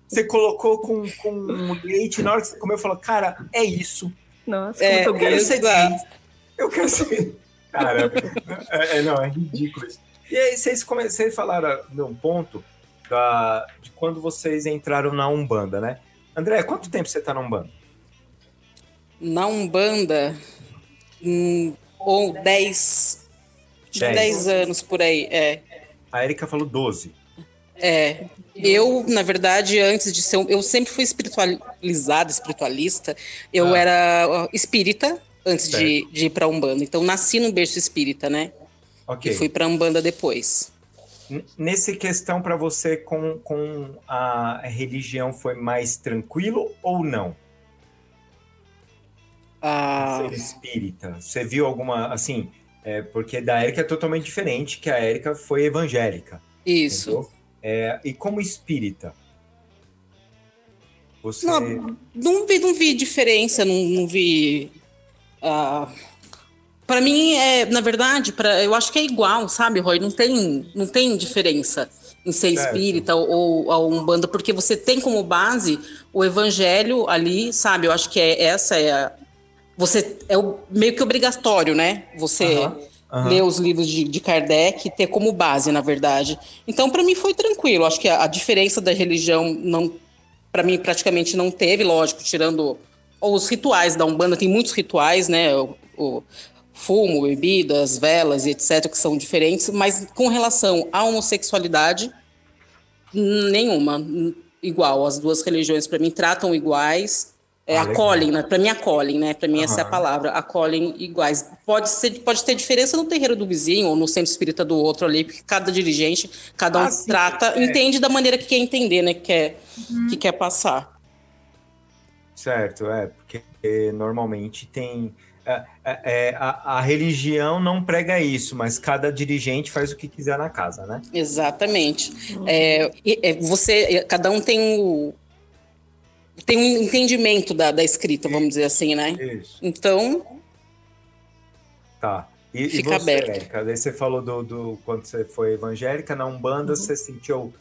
você colocou com, com leite, na hora que você comeu, falou, cara, é isso. Nossa, É, eu quero ser gay. Eu quero ser. Cara, é, é, não, é ridículo isso. E aí, vocês, vocês falaram de um ponto da... de quando vocês entraram na Umbanda, né? André, quanto tempo você tá na Umbanda? Na Umbanda, hum, ou 10, acho que Dez. 10 anos por aí, é. A Erika falou 12. É, eu, na verdade, antes de ser. um- Eu sempre fui espiritualizada, espiritualista. Eu Ah. era espírita antes de, Certo. de ir pra Umbanda. Então, nasci no berço espírita, né? Ok. E fui pra Umbanda depois. Nesse questão para você com, com a religião foi mais tranquilo ou não? Ah, Ser espírita. Você viu alguma, assim, é, porque da Érica é totalmente diferente, que a Érica foi evangélica. isso. É, e como espírita? Você. Não, não vi, não vi diferença, não, não vi. ah, para mim, é, na verdade, pra, eu acho que é igual, sabe, Roy? Não tem, não tem diferença em ser Certo. espírita ou, ou a Umbanda, porque você tem como base o evangelho ali, sabe? Eu acho que é, essa é a. Você é o, meio que obrigatório, né? Você Aham, aham. ler os livros de, de Kardec e ter como base, na verdade. Então, para mim, foi tranquilo. Acho que a, a diferença da religião não para mim praticamente não teve, lógico, tirando os rituais da Umbanda, tem muitos rituais, né? O, o fumo, bebidas, velas e etc, que são diferentes, mas com relação à homossexualidade, nenhuma, igual. As duas religiões para mim tratam iguais. É, Ah, acolhem, né? Para mim acolhem, né? Para mim essa é a palavra, acolhem iguais. Pode ser, pode ter diferença no terreiro do vizinho ou no centro espírita do outro ali, porque cada dirigente, cada um Ah, sim, trata, é. entende da maneira que quer entender, né? Que quer, que quer passar. Certo, é, porque normalmente tem. é, é, é, a, a religião não prega isso, mas cada dirigente faz o que quiser na casa, né? Exatamente. É, e- é, você, cada um tem o tem um entendimento da, da escrita, vamos dizer assim, né? Isso. Então, Tá. E, e Fica você, aberto. Érica? Daí você falou do, do quando você foi evangélica, na Umbanda, você se sentiu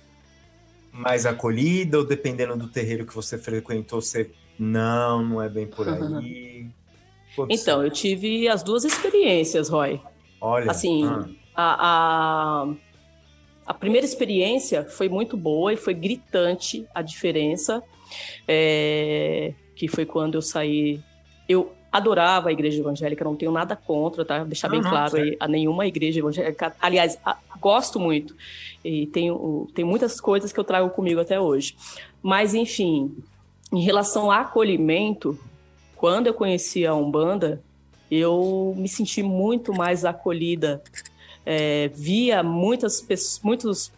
mais acolhida ou dependendo do terreiro que você frequentou, você não, não é bem por aí? Aconteceu. Então, eu tive as duas experiências, Roy. olha, assim, ah, A, a, a primeira experiência foi muito boa e foi gritante a diferença, é, que foi quando eu saí. Eu adorava a igreja evangélica, não tenho nada contra, tá? Deixar bem não, claro aí, a nenhuma igreja evangélica. Aliás, a- gosto muito e tenho, tem muitas coisas que eu trago comigo até hoje. Mas, enfim, em relação a acolhimento, quando eu conheci a Umbanda, eu me senti muito mais acolhida. É, via muitas pessoas, muitos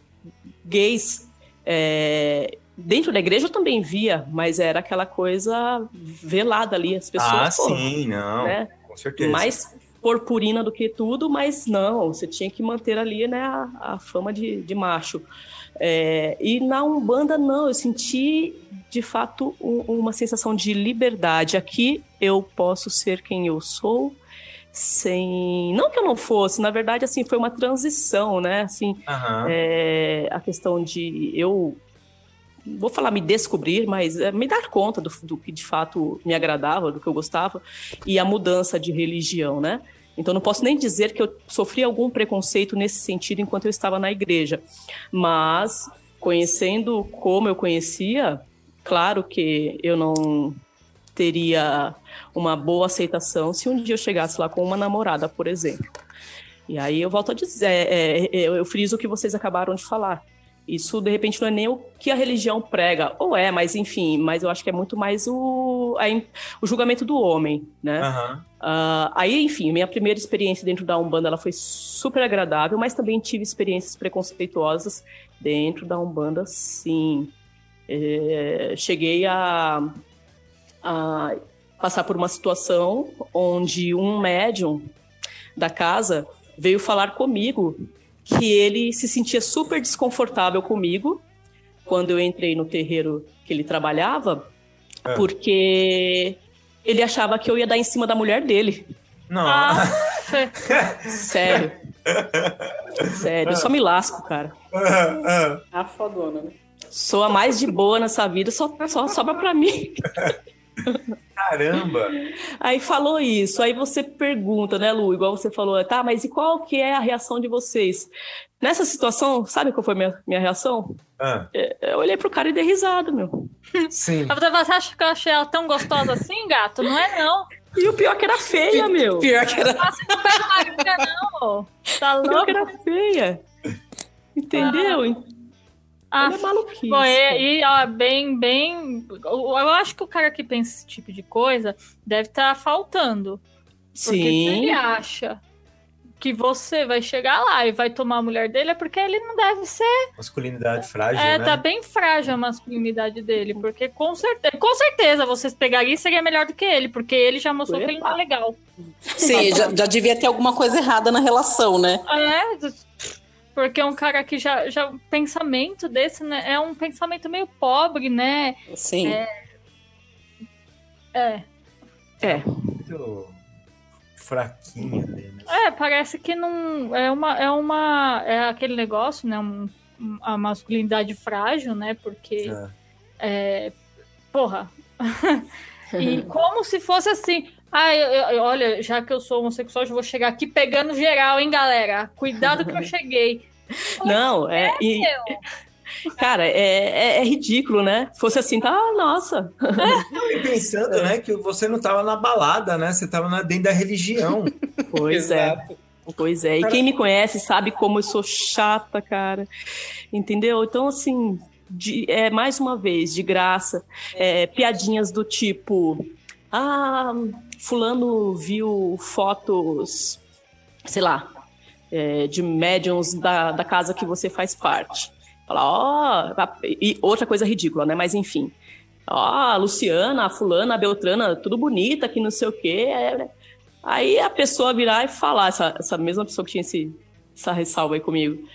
gays é, dentro da igreja eu também via, mas era aquela coisa velada ali, as pessoas. ah, pô, sim, não, né? com certeza. mais purpurina do que tudo, mas não, você tinha que manter ali né, a, a fama de, de macho. É, e na Umbanda, não, eu senti de fato um- uma sensação de liberdade. Aqui eu posso ser quem eu sou, sem. Não que eu não fosse, na verdade, assim, foi uma transição, né? Assim, Aham. é, a questão de eu vou falar me descobrir, mas é, me dar conta do, do que de fato me agradava, do que eu gostava e a mudança de religião, né? Então não posso nem dizer que eu sofri algum preconceito nesse sentido enquanto eu estava na igreja, mas conhecendo como eu conhecia, claro que eu não teria uma boa aceitação se um dia eu chegasse lá com uma namorada, por exemplo. E aí eu volto a dizer, é, é, eu friso o que vocês acabaram de falar. Isso, de repente, não é nem o que a religião prega, ou é, mas enfim, mas eu acho que é muito mais o, a o julgamento do homem, né? Aham. Ah, aí, enfim, minha primeira experiência dentro da Umbanda ela foi super agradável, mas também tive experiências preconceituosas dentro da Umbanda, sim. É, cheguei a, a passar por uma situação onde um médium da casa veio falar comigo que ele se sentia super desconfortável comigo quando eu entrei no terreiro que ele trabalhava, É. porque ele achava que eu ia dar em cima da mulher dele. Não. Ah, Sério. Sério, eu só me lasco, cara. a fodona, né? Sou a mais de boa nessa vida, só, só sobra pra mim. Caramba! Aí falou isso, aí você pergunta, né, Lu? Igual você falou, tá, mas e qual que é a reação de vocês? Nessa situação, sabe qual foi a minha, minha reação? Ah, Eu olhei pro cara e dei risada, meu. sim. Você acha que eu achei ela tão gostosa assim, gato? Não é não. E o pior é que era feia, meu. Pior que era. Maria, não. Tá O pior louco? que era feia. Entendeu? Ah, Ele é maluquice. Bom, e, e, ó, bem, bem. Eu, acho que o cara que pensa esse tipo de coisa deve estar faltando. Porque se ele Sim. acha que você vai chegar lá e vai tomar a mulher dele, é porque ele não deve ser. Masculinidade frágil, É, né? tá bem frágil a masculinidade dele. Porque com certeza, com certeza vocês pegariam e seria melhor do que ele, porque ele já mostrou que ele não é Epa. legal. Sim, já, já devia ter alguma coisa errada na relação, né? É, porque um cara que já, já o pensamento desse, né, é um pensamento meio pobre, né? Sim. É. É. Muito fraquinho ali, né? É, parece que não é uma é uma é aquele negócio, né, um- a masculinidade frágil, né? Porque É. é, porra. e como se fosse assim, ah, eu- eu- olha, já que eu sou homossexual, eu vou chegar aqui pegando geral, hein, galera? Cuidado que eu cheguei. Não, é. E, cara, é, é, é ridículo, né? Se fosse assim, tá, ah, nossa. E pensando, né, que você não tava na balada, né? Você tava na, dentro da religião. Pois é. Pois é. E quem me conhece sabe como eu sou chata, cara. Entendeu? Então, assim, de- é, mais uma vez, de graça, é, piadinhas do tipo: Ah, Fulano viu fotos, sei lá, é, de médiums da, da casa que você faz parte. Falar, ó, a- e outra coisa ridícula, né? Mas enfim. Ó, a Luciana, a Fulana, a Beltrana, tudo bonita, que não sei o quê. é, Aí a pessoa virar e falar, essa, essa mesma pessoa que tinha esse, essa ressalva aí comigo.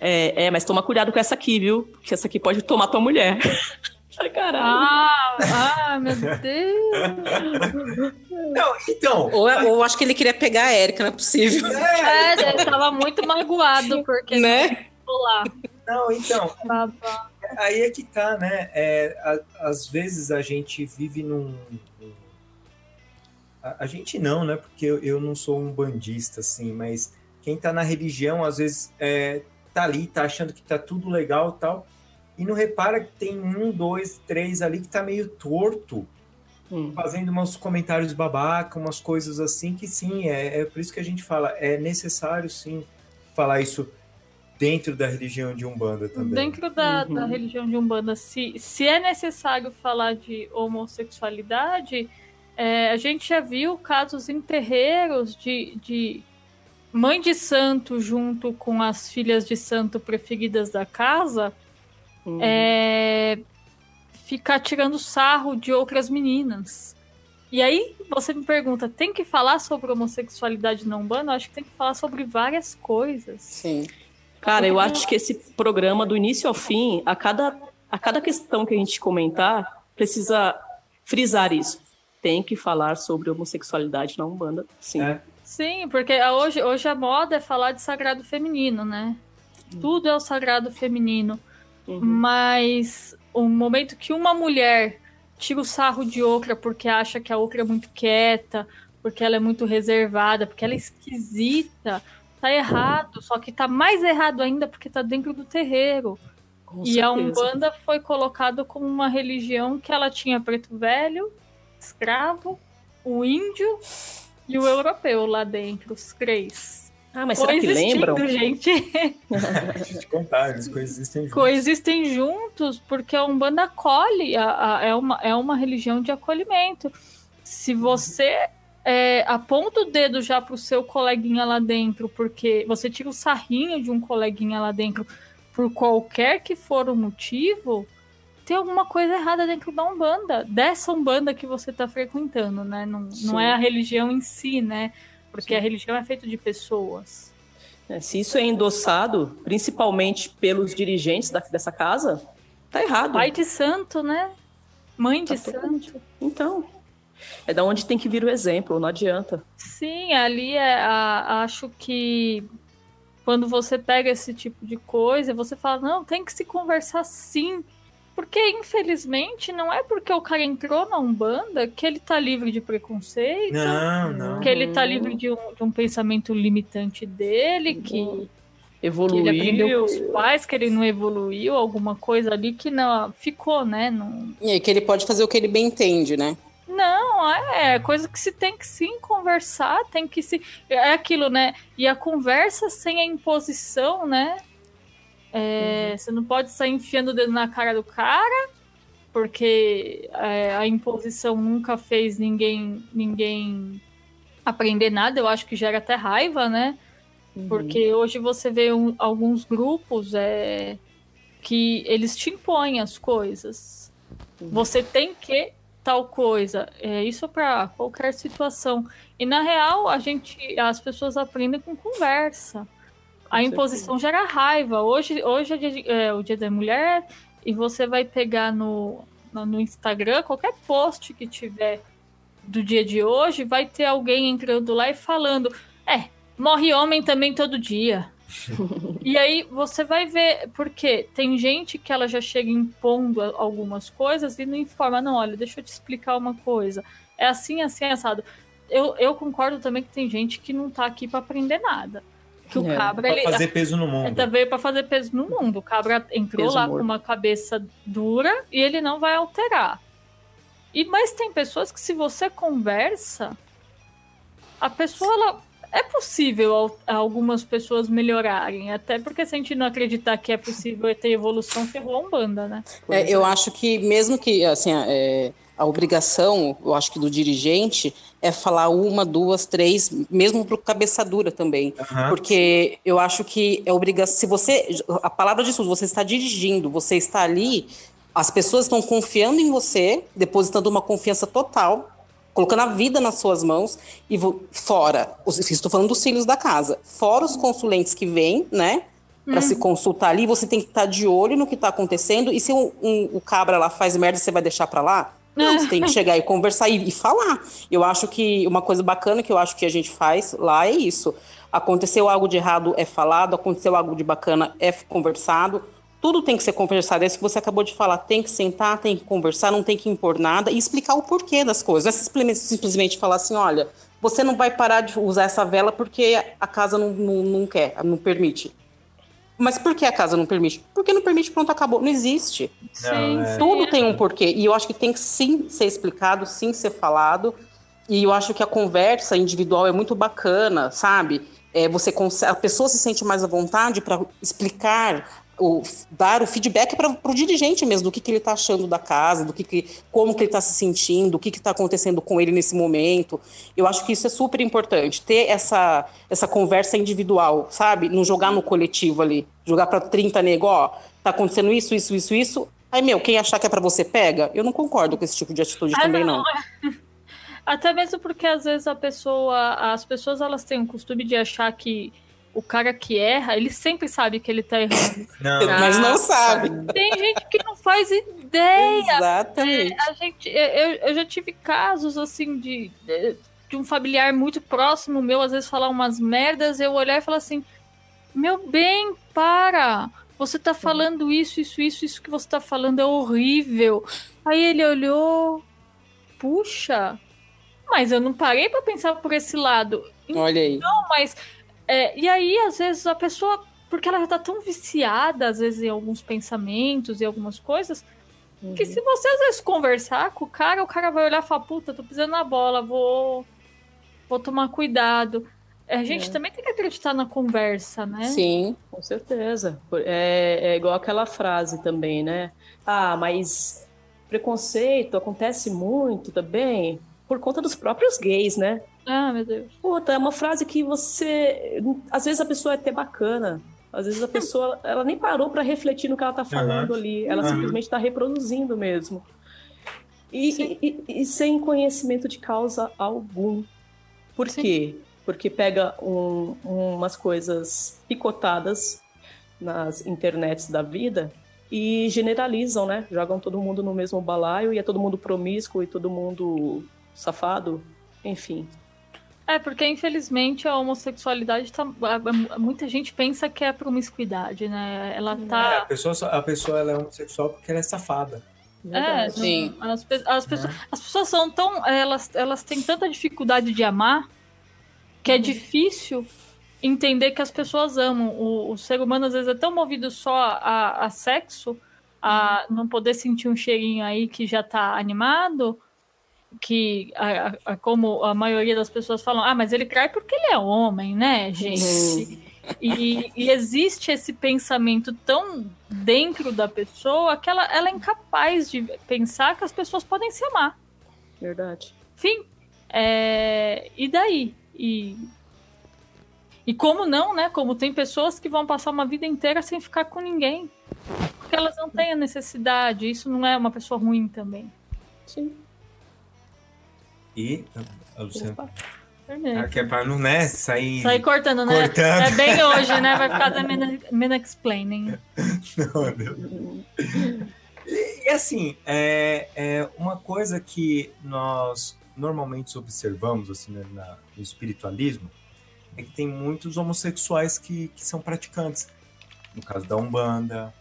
É, é, mas toma cuidado com essa aqui, viu? Porque essa aqui pode tomar tua mulher. Ai, Caralho. Ah, ah, meu Deus. Não, então. Ou, ou acho que ele queria pegar a Erika, não é possível. É, É, ele tava muito magoado porque Né? não lá. não, então. Babá. Aí é que tá, né? É, a- às vezes a gente vive num. A, a gente não, né? Porque eu, eu não sou um bandista, assim, mas quem tá na religião, às vezes, é, tá ali, tá achando que tá tudo legal e tal, e não repara que tem um, dois, três ali que tá meio torto, Hum. fazendo uns comentários babaca, umas coisas assim, que sim, é, é por isso que a gente fala, é necessário sim falar isso dentro da religião de Umbanda também. Dentro da, Uhum. da religião de Umbanda, se, se é necessário falar de homossexualidade, é, a gente já viu casos em terreiros de, de mãe de santo junto com as filhas de santo preferidas da casa Hum. é, ficar tirando sarro de outras meninas. E aí você me pergunta, tem que falar sobre homossexualidade na Umbanda? Eu acho que tem que falar sobre várias coisas. Sim. Cara, eu acho que esse programa, do início ao fim, a cada, a cada questão que a gente comentar, precisa frisar isso. Tem que falar sobre homossexualidade na Umbanda, sim. É. Sim, porque hoje, hoje a moda é falar de sagrado feminino, né? Tudo é o sagrado feminino. Uhum. Mas o momento que uma mulher tira o sarro de outra porque acha que a outra é muito quieta, porque ela é muito reservada, porque ela é esquisita, tá errado. Só que tá mais errado ainda porque tá dentro do terreiro. Com E a certeza. Umbanda foi colocado como uma religião que ela tinha preto velho, escravo, o índio e o europeu lá dentro, os três. Ah, mas será que lembram? gente. Deixa eu te contar, eles coexistem juntos. Coexistem juntos porque a Umbanda acolhe, a- a- é, uma, é uma religião de acolhimento. Se você é, aponta o dedo já pro seu coleguinha lá dentro, porque você tira o sarrinho de um coleguinha lá dentro por qualquer que for o motivo, tem alguma coisa errada dentro da Umbanda, dessa Umbanda que você está frequentando, né? Não, Sim. não é a religião em si, né? Porque a religião é feita de pessoas. É, Se isso é endossado, principalmente pelos dirigentes da- dessa casa, tá errado. Pai de santo, né? Mãe de Tá santo. Então, é da onde tem que vir o exemplo, não adianta. Sim, ali é a- acho que quando você pega esse tipo de coisa, você fala, não, tem que se conversar sim. Porque, infelizmente, não é porque o cara entrou na Umbanda que ele tá livre de preconceito, Não, não. que ele tá livre de um, de um pensamento limitante dele, que, que ele aprendeu com os Evoluiu. pais, que ele não evoluiu, alguma coisa ali que não ficou, né? Não, E aí que ele pode fazer o que ele bem entende, né? Não, é coisa que se tem que sim conversar, tem que se. É aquilo, né? E a conversa sem a imposição, né? É, Você não pode sair enfiando o dedo na cara do cara, porque é, a imposição nunca fez ninguém, ninguém aprender nada. Eu acho que gera até raiva, né? Porque hoje você vê um- alguns grupos é, que eles te impõem as coisas. Você tem que tal coisa. É isso para qualquer situação. E na real, a gente, as pessoas aprendem com conversa. A Com imposição gera raiva. Hoje, hoje é, dia é o Dia da Mulher e você vai pegar no, no, Instagram qualquer post que tiver do dia de hoje, vai ter alguém entrando lá e falando: é, morre homem também todo dia. e aí você vai ver, porque tem gente que ela já chega impondo algumas coisas e não informa, não, olha, deixa eu te explicar uma coisa. É assim, assim, assado. Eu, eu concordo também que tem gente que não tá aqui para aprender nada. Que o É, cabra, Pra ele, fazer peso no ele mundo. tá veio para fazer peso no mundo. O cabra entrou Peso lá morto. com uma cabeça dura e ele não vai alterar. E mas tem pessoas que se você conversa, a pessoa ela é possível al- algumas pessoas melhorarem, até porque se a gente não acreditar que é possível ter evolução, ferrou a Umbanda, né? É, eu acho que mesmo que assim, é, a obrigação, eu acho que do dirigente é falar uma, duas, três, mesmo para o cabeça dura também. Aham. Porque eu acho que é obrigação. Se você. A palavra tudo, você está dirigindo, você está ali, as pessoas estão confiando em você, depositando uma confiança total, colocando a vida nas suas mãos, e fora, os, estou falando dos filhos da casa, fora os consulentes que vêm, né? Para se consultar ali, você tem que estar de olho no que está acontecendo. E se um, um- o cabra lá faz merda, você vai deixar para lá? Não, você tem que chegar e conversar e, e falar. Eu acho que uma coisa bacana que eu acho que a gente faz lá é isso. Aconteceu algo de errado, é falado. Aconteceu algo de bacana, é conversado. Tudo tem que ser conversado. É isso que você acabou de falar. Tem que sentar, tem que conversar, não tem que impor nada e explicar o porquê das coisas. Não é simplesmente, falar assim: olha, você não vai parar de usar essa vela porque a casa não, não, não quer, não permite. Mas por que a casa não permite? Porque não permite, pronto, acabou. Não existe. Sim, é. sim. Tudo tem um porquê. E eu acho que tem que sim ser explicado, sim ser falado. E eu acho que a conversa individual é muito bacana, sabe? É, você consegue, a pessoa se sente mais à vontade para explicar, o, dar o feedback para o dirigente mesmo, do que, que ele está achando da casa, do que, que como que ele está se sentindo, o que está acontecendo com ele nesse momento. Eu acho que isso é super importante, ter essa, essa conversa individual, sabe? Não jogar no coletivo ali, jogar para 30 nego, ó, tá acontecendo isso, isso, isso, isso. Aí, meu, quem achar que é para você, pega. Eu não concordo com esse tipo de atitude Ah, também, não. não. Até mesmo porque às vezes a pessoa, as pessoas elas têm o costume de achar que o cara que erra, ele sempre sabe que ele tá errando. Não, Mas não sabe. Tem gente que não faz ideia. Exatamente. A gente, eu, eu já tive casos assim de, de, um familiar muito próximo meu, às vezes falar umas merdas, eu olhar e falar assim: Meu bem, para! Você tá falando isso, isso, isso, isso que você tá falando é horrível. Aí ele olhou, puxa, mas eu não parei pra pensar por esse lado. Olha aí. Não, mas. É, e aí, às vezes, a pessoa. Porque ela já tá tão viciada, às vezes, em alguns pensamentos e algumas coisas, que se você às vezes conversar com o cara, o cara vai olhar e falar, puta, tô pisando na bola, vou. Vou tomar cuidado. A gente também tem que acreditar na conversa, né? Sim. Com certeza. É, é igual aquela frase também, né? Ah, mas preconceito acontece muito também por conta dos próprios gays, né? Ah, meu Deus. Puta, é uma frase que você. Às vezes a pessoa é até bacana. Às vezes a pessoa ela nem parou para refletir no que ela tá falando ali. Ela Aham. simplesmente tá reproduzindo mesmo. E, e- e- e sem conhecimento de causa algum. Por Sim. quê? Porque pega um- umas coisas picotadas nas internets da vida e generalizam, né? Jogam todo mundo no mesmo balaio e é todo mundo promíscuo e todo mundo safado, enfim. É, porque infelizmente a homossexualidade tá. Muita gente pensa que é promiscuidade, né? Ela tá. É, a pessoa, a pessoa ela é homossexual porque ela é safada. É, Sim. as, as pessoas, as pessoas são tão. Elas, elas têm tanta dificuldade de amar que é difícil entender que as pessoas amam. O, o ser humano, às vezes, é tão movido só a, a sexo, a não poder sentir um cheirinho aí que já tá animado, que, a- a- como a maioria das pessoas falam, ah, mas ele cai porque ele é homem, né, gente? E, e existe esse pensamento tão dentro da pessoa que ela, ela é incapaz de pensar que as pessoas podem se amar. Verdade. Enfim, é, e daí? E, e como não, né? Como tem pessoas que vão passar uma vida inteira sem ficar com ninguém. Porque elas não têm a necessidade. Isso não é uma pessoa ruim também. Sim. E a Luciana, Verdade. ah, que é pra não né, sair. Sair cortando, né? Cortando. É bem hoje, né? Vai ficar da men- men-explaining. Não, não. E, e assim, é, é uma coisa que nós normalmente observamos assim, né, na- no espiritualismo é que tem muitos homossexuais que, que são praticantes. No caso da Umbanda,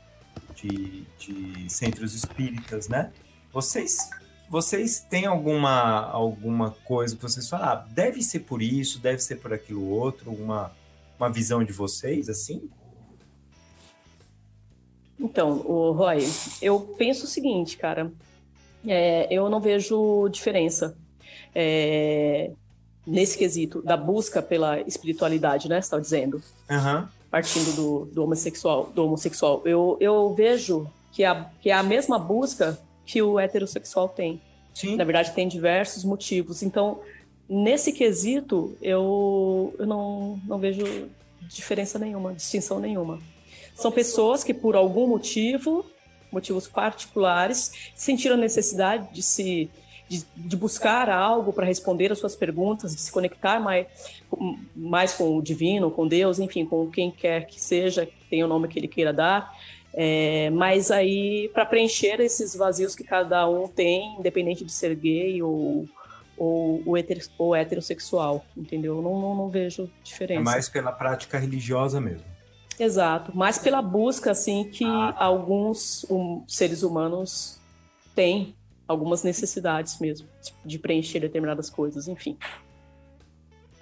de, de centros espíritas, né? Vocês, vocês têm alguma, alguma coisa que vocês falam, ah, deve ser por isso, deve ser por aquilo outro, uma, uma visão de vocês, assim? Então, o Roy, eu penso o seguinte, cara. É, eu não vejo diferença é, nesse quesito da busca pela espiritualidade, né? Você está dizendo, Aham. partindo do, do homossexual, do homossexual. Eu, eu vejo que, a, que é a mesma busca que o heterossexual tem. Sim. Na verdade, tem diversos motivos. Então, nesse quesito, eu, eu não, não vejo diferença nenhuma, distinção nenhuma. São pessoas que, por algum motivo, motivos particulares, sentiram a necessidade de se de, de buscar algo para responder às suas perguntas, de se conectar mais, mais com o divino, com Deus, enfim, com quem quer que seja, que tenha o nome que ele queira dar. É, mas aí, para preencher esses vazios que cada um tem, independente de ser gay ou, ou, ou, heter, ou heterossexual, entendeu? Não, não, não vejo diferença. É mais pela prática religiosa mesmo. Exato, mais pela busca assim que Ah. alguns um, seres humanos têm algumas necessidades mesmo de preencher determinadas coisas, enfim.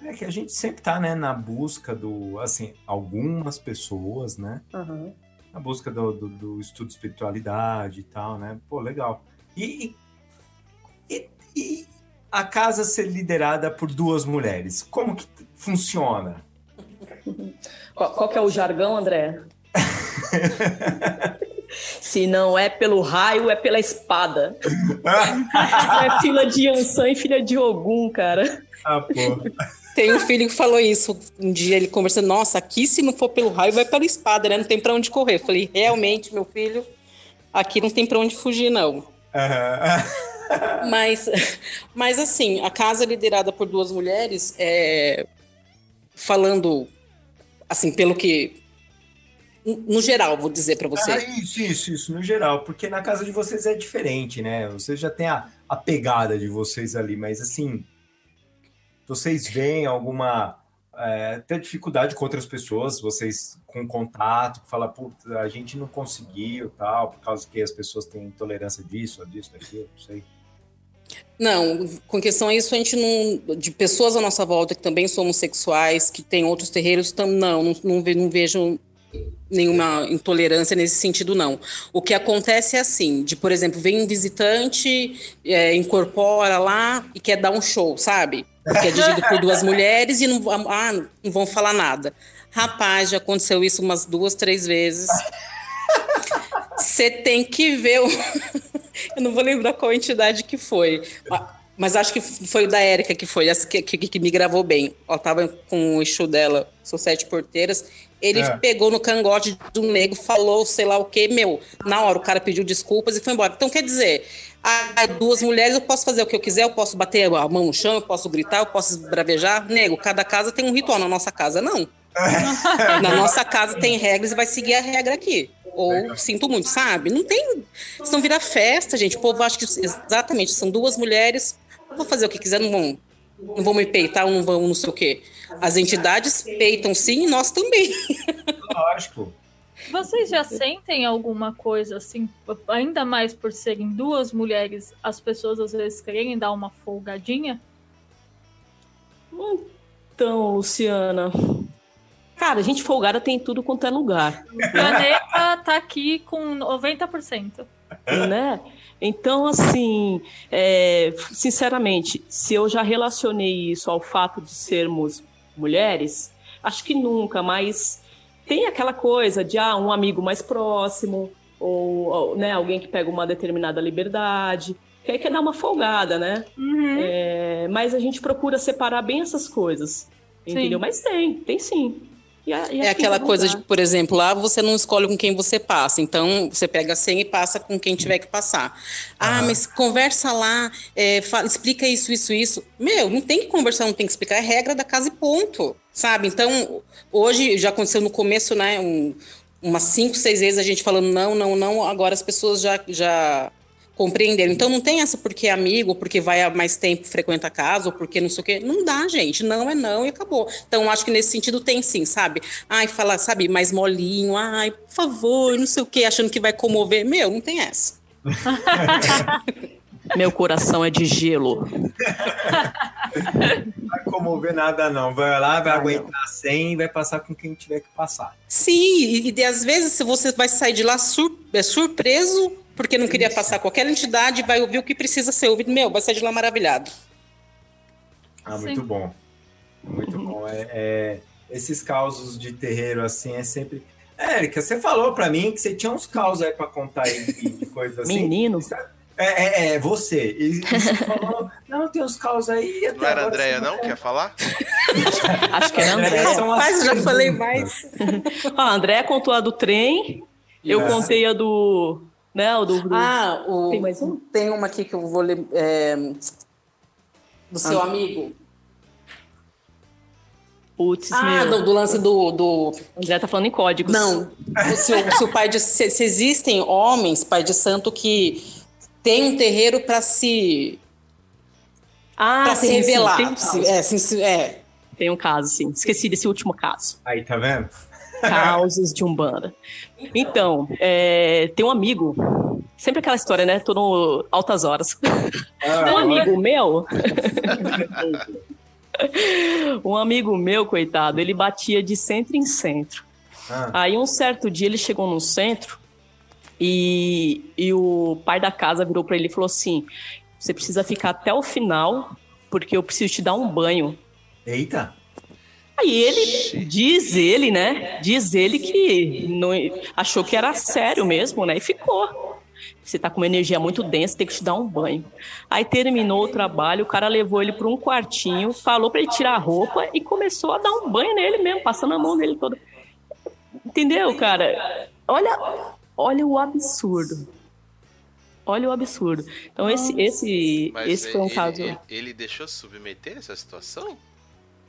É que a gente sempre tá, né, na busca do, assim, algumas pessoas, né, Aham. Na busca do, do, do estudo de espiritualidade e tal, né, pô, legal. E, e, e- a casa ser liderada por duas mulheres, como que funciona? Qual, qual que é o jargão, André? Se não é pelo raio, é pela espada. é filha de Yansan e filha de Ogum, cara. ah, pô. Tem um filho que falou isso um dia, ele conversando, nossa, aqui se não for pelo raio, vai pela espada, né? Não tem pra onde correr. Eu falei, realmente, meu filho, aqui não tem pra onde fugir, não. Aham. Mas, mas assim, a casa liderada por duas mulheres, é, falando, assim, pelo que. No geral, vou dizer pra você. Ah, isso, isso, isso, no geral, porque na casa de vocês é diferente, né? Vocês já tem a, a pegada de vocês ali, mas assim, vocês veem alguma é, dificuldade com outras pessoas, vocês com contato, fala, puta, a gente não conseguiu, tal, por causa que as pessoas têm intolerância disso, disso, daquilo, não sei. Não, com questão a isso, a gente não. De pessoas à nossa volta que também são homossexuais, que têm outros terreiros, tam, não, não, não vejo nenhuma intolerância nesse sentido, não. O que acontece é assim: de, por exemplo, vem um visitante, é, incorpora lá e quer dar um show, sabe? Que é dirigido por duas mulheres e não, vão- ah, não vão falar nada. Rapaz, já aconteceu isso umas duas, três vezes. Você tem que ver o. Eu não vou lembrar qual entidade que foi. Ma- Mas acho que foi o da Érica que foi, essa que, que, que me gravou bem. Ela tava com o eixo dela, são sete porteiras. Ele É. pegou no cangote um nego, falou sei lá o quê, meu. Na hora o cara pediu desculpas e foi embora. Então quer dizer, ah, duas mulheres eu posso fazer o que eu quiser, eu posso bater a mão no chão, eu posso gritar, eu posso bravejar. Nego, cada casa tem um ritual, na nossa casa não. Na nossa casa tem regras e vai seguir a regra aqui. Ou sinto muito, sabe? Não tem. Senão vira festa, gente. O povo acha que exatamente são duas mulheres. Vou fazer o que quiser, não vão não vão me peitar não vão não sei o quê. As entidades peitam sim e nós também. Lógico. Vocês já sentem alguma coisa assim, ainda mais por serem duas mulheres, as pessoas às vezes querem dar uma folgadinha? Então, Luciana. Cara, gente folgada tem tudo quanto é lugar. O planeta tá aqui com 90%. né? Então, assim, é, sinceramente, se eu já relacionei isso ao fato de sermos mulheres, acho que nunca, mas tem aquela coisa de ah, um amigo mais próximo, ou, né, alguém que pega uma determinada liberdade, que aí quer dar uma folgada, né? Uhum. É, mas a gente procura separar bem essas coisas, entendeu? Sim. Mas tem, tem sim. E a- e É aqui aquela coisa de, por exemplo, lá você não escolhe com quem você passa, então você pega a senha e passa com quem tiver que passar. Ah, Aham. mas conversa lá, é, fala- explica isso, isso, isso. Meu, não tem que conversar, não tem que explicar, é regra da casa e ponto, sabe? Então, hoje já aconteceu no começo, né, um- umas cinco, seis vezes a gente falando não, não, não, agora as pessoas já, já compreenderam. Então não tem essa porque é amigo, porque vai há mais tempo frequenta a casa, ou porque não sei o quê. Não dá, gente. Não é não e acabou. Então acho que nesse sentido tem sim, sabe? Ai, falar, sabe, mais molinho, ai, por favor, não sei o quê, achando que vai comover. Meu, não tem essa. Meu coração é de gelo. Não vai comover nada, não. Vai lá, vai aguentar sem e vai passar com quem tiver que passar. Sim, e, e às vezes se você vai sair de lá sur- é, surpreso, porque não queria passar com aquela entidade, vai ouvir o que precisa ser ouvido. Meu, vai sair de lá maravilhado. Ah, Sim. muito bom. Muito bom. É, é, esses causos de terreiro, assim, é sempre. É, Érica, você falou pra mim que você tinha uns causos aí pra contar aí de, de coisas assim. Menino. É, é, é, você. E, e você falou, não, tem uns causos aí. até Não era Andréia, não? Quer falar? Acho que era Andréia Mas eu já falei mais. Ah, a André contou a do trem. Eu É. contei a do. Né, o do. do- Ah, o... Tem mais um? Tem uma aqui que eu vou ler. é, Do seu Ah. amigo. Putz, Ah, meu. do, do lance do. do... André tá falando em códigos. Não. Se o, se o pai de. Se, se existem homens, pai de santo, que tem um terreiro para se. Ah, para se sim, sim, revelar. tem, um Se- caso. é, se- se- é. Tem um caso, sim. Esqueci desse último caso. Aí, tá vendo? Causos de Umbanda. Então, é, tem um amigo. Sempre aquela história, né? Tô no altas horas. Ah, Um amigo meu. um amigo meu, coitado, ele batia de centro em centro. ah, Aí um certo dia ele chegou no centro e, e o pai da casa virou pra ele e falou assim: Você precisa ficar até o final, porque eu preciso te dar um banho. Eita. Aí ele, diz ele, né? Diz ele que não, achou que era sério mesmo, né? E ficou. Você tá com uma energia muito densa, tem que te dar um banho. Aí terminou o trabalho, o cara levou ele para um quartinho, falou para ele tirar a roupa e começou a dar um banho nele mesmo, passando a mão nele toda. Entendeu, cara? Olha, olha o absurdo. Olha o absurdo. Então esse esse Mas esse foi um ele, caso. ele, ele deixou se submeter essa situação?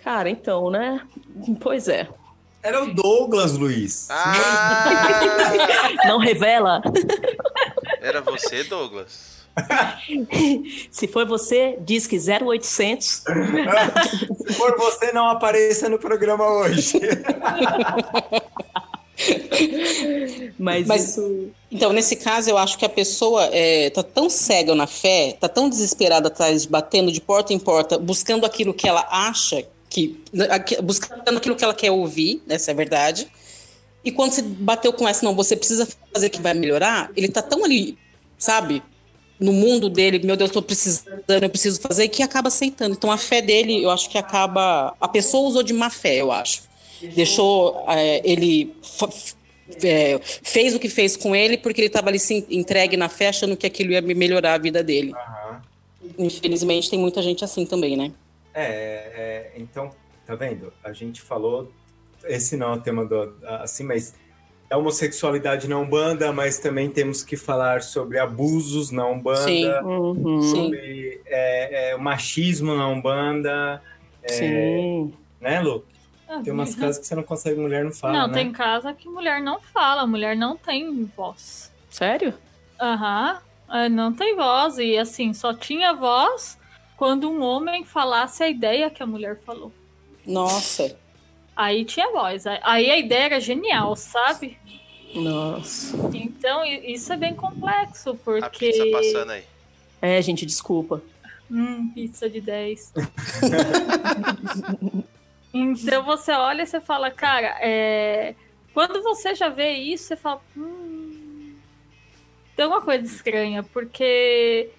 Cara, então, né? Pois é. Era o Douglas, Luiz. Ah! Não revela. Era você, Douglas? Se for você, diz que 0800. Se for você, não apareça no programa hoje. Mas, Mas- isso. Então, nesse caso, eu acho que a pessoa é, tá tão cega na fé, tá tão desesperada atrás, batendo de porta em porta, buscando aquilo que ela acha que. aqui- buscando aquilo que ela quer ouvir, essa é a verdade. E quando você bateu com essa, não, você precisa fazer que vai melhorar, ele tá tão ali, sabe? No mundo dele, meu Deus, tô precisando, eu preciso fazer, que acaba aceitando. Então a fé dele, eu acho que acaba. A pessoa usou de má fé, eu acho. Deixou é, ele. é, fez o que fez com ele porque ele estava ali se entregue na fé, achando que aquilo ia melhorar a vida dele. Aham. Infelizmente, tem muita gente assim também, né? É, é, então, tá vendo? A gente falou, esse não é o tema do, assim, mas é homossexualidade na Umbanda, mas também temos que falar sobre abusos na Umbanda, Sim. Uhum, Sim. sobre é, é, o machismo na Umbanda, Sim. né, Lu? Ah, Tem umas uhum. casas que você não consegue, mulher não fala, não, né? tem casa que mulher não fala, mulher não tem voz. Sério? Aham, é, não tem voz. E assim, só tinha voz quando um homem falasse a ideia que a mulher falou. Nossa. Aí tinha voz. Aí a ideia era genial, sabe? Nossa. Então isso é bem complexo, A porque. pizza passando aí. É, gente, desculpa. Hum, pizza de 10. então você olha e você fala, cara, é... quando você já vê isso, você fala, hum, tem uma coisa estranha, porque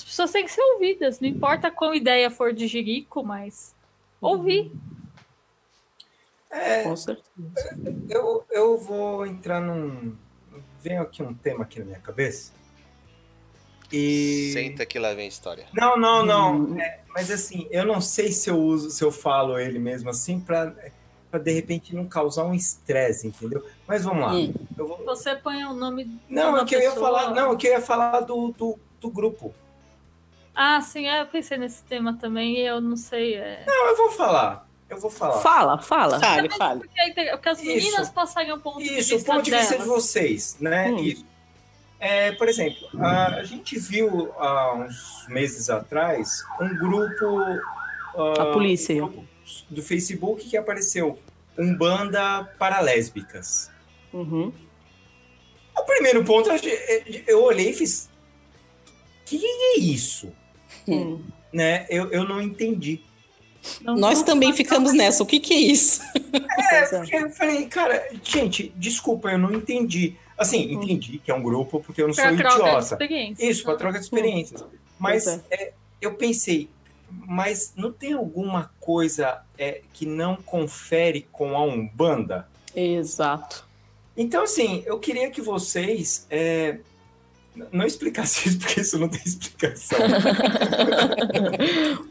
as pessoas têm que ser ouvidas, não importa qual ideia for de jirico, mas ouvir. É, Com certeza. eu, eu vou entrar num. Vem aqui um tema aqui na minha cabeça. E. Senta que lá vem a história. Não, não, não. É, mas assim, eu não sei se eu uso, se eu falo ele mesmo assim pra, pra de repente não causar um estresse, entendeu? Mas vamos lá. Hum. Eu vou- Você põe o nome Não, uma é que eu ia falar. Não, é que eu ia falar do, do, do grupo. Ah, sim, é, eu pensei nesse tema também e eu não sei. É... Não, eu vou falar. Eu vou falar. Fala, fala. Fale, fale. Porque, porque as meninas Isso. passariam um ponto de Isso, o vista ponto de vista de delas. vocês, né? Hum. Isso. É, por exemplo, a, a gente viu há uns meses atrás um grupo. ah, A polícia. um grupo do Facebook que apareceu um banda para lésbicas. Uhum. O primeiro ponto, eu, olhei e fiz. Que que é isso? Hum. Né? Eu, eu não entendi. Não- Nós não- também ficamos nessa. O que que é isso? É, é. porque eu falei, cara, gente, desculpa, eu não entendi. Assim, entendi que é um grupo porque eu não sou Pra troca de idiota. Isso, para troca de experiências. Mas Pois é, eu pensei, mas não tem alguma coisa é, que não confere com a Umbanda? Exato. Então, assim, eu queria que vocês é, não explicassem isso, porque isso não tem explicação.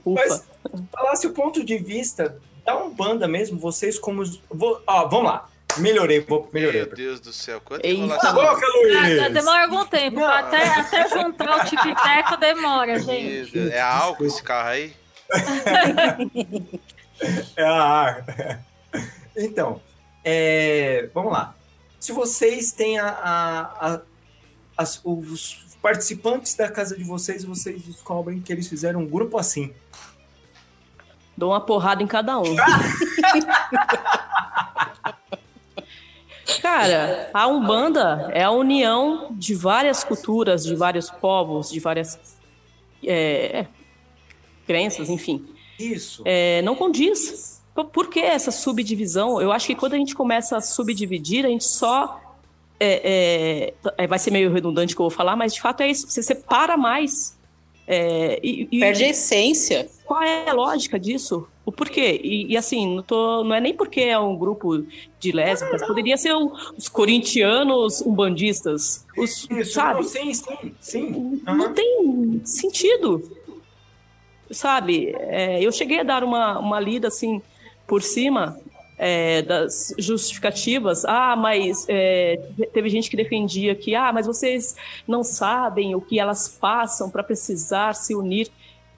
Mas falasse o ponto de vista da Umbanda mesmo, vocês como... Vou, ó, vamos lá, melhorei, vou, melhorei. Meu Deus do céu, enrolação. A boca, Ah, Luiz! demora algum tempo. Não. Até, até juntar o tic-tac demora, gente. Deus, É álcool esse carro aí? É a ar. Então, é, vamos lá. Se vocês têm a, a- a- as- os participantes da casa de vocês, vocês descobrem que eles fizeram um grupo assim. Dou uma porrada em cada um. Cara, a Umbanda é a união de várias culturas, de vários povos, de várias é, crenças, enfim. Isso. É, não condiz. Por- Por que essa subdivisão? Eu acho que quando a gente começa a subdividir, a gente só. É, é, é, vai ser meio redundante o que eu vou falar, mas de fato é isso. Você separa mais. É, e, e- Perde a essência. qual é a lógica disso? O porquê? E, e, assim, não, tô, não é nem porque é um grupo de lésbicas, poderia ser o- os corintianos umbandistas, os, Isso, sabe? não, sim, sim, sim. Não tem sentido, sabe? É, eu cheguei a dar uma, uma lida assim por cima é, das justificativas. Ah, mas é, teve gente que defendia que, ah, mas vocês não sabem o que elas passam para precisar se unir.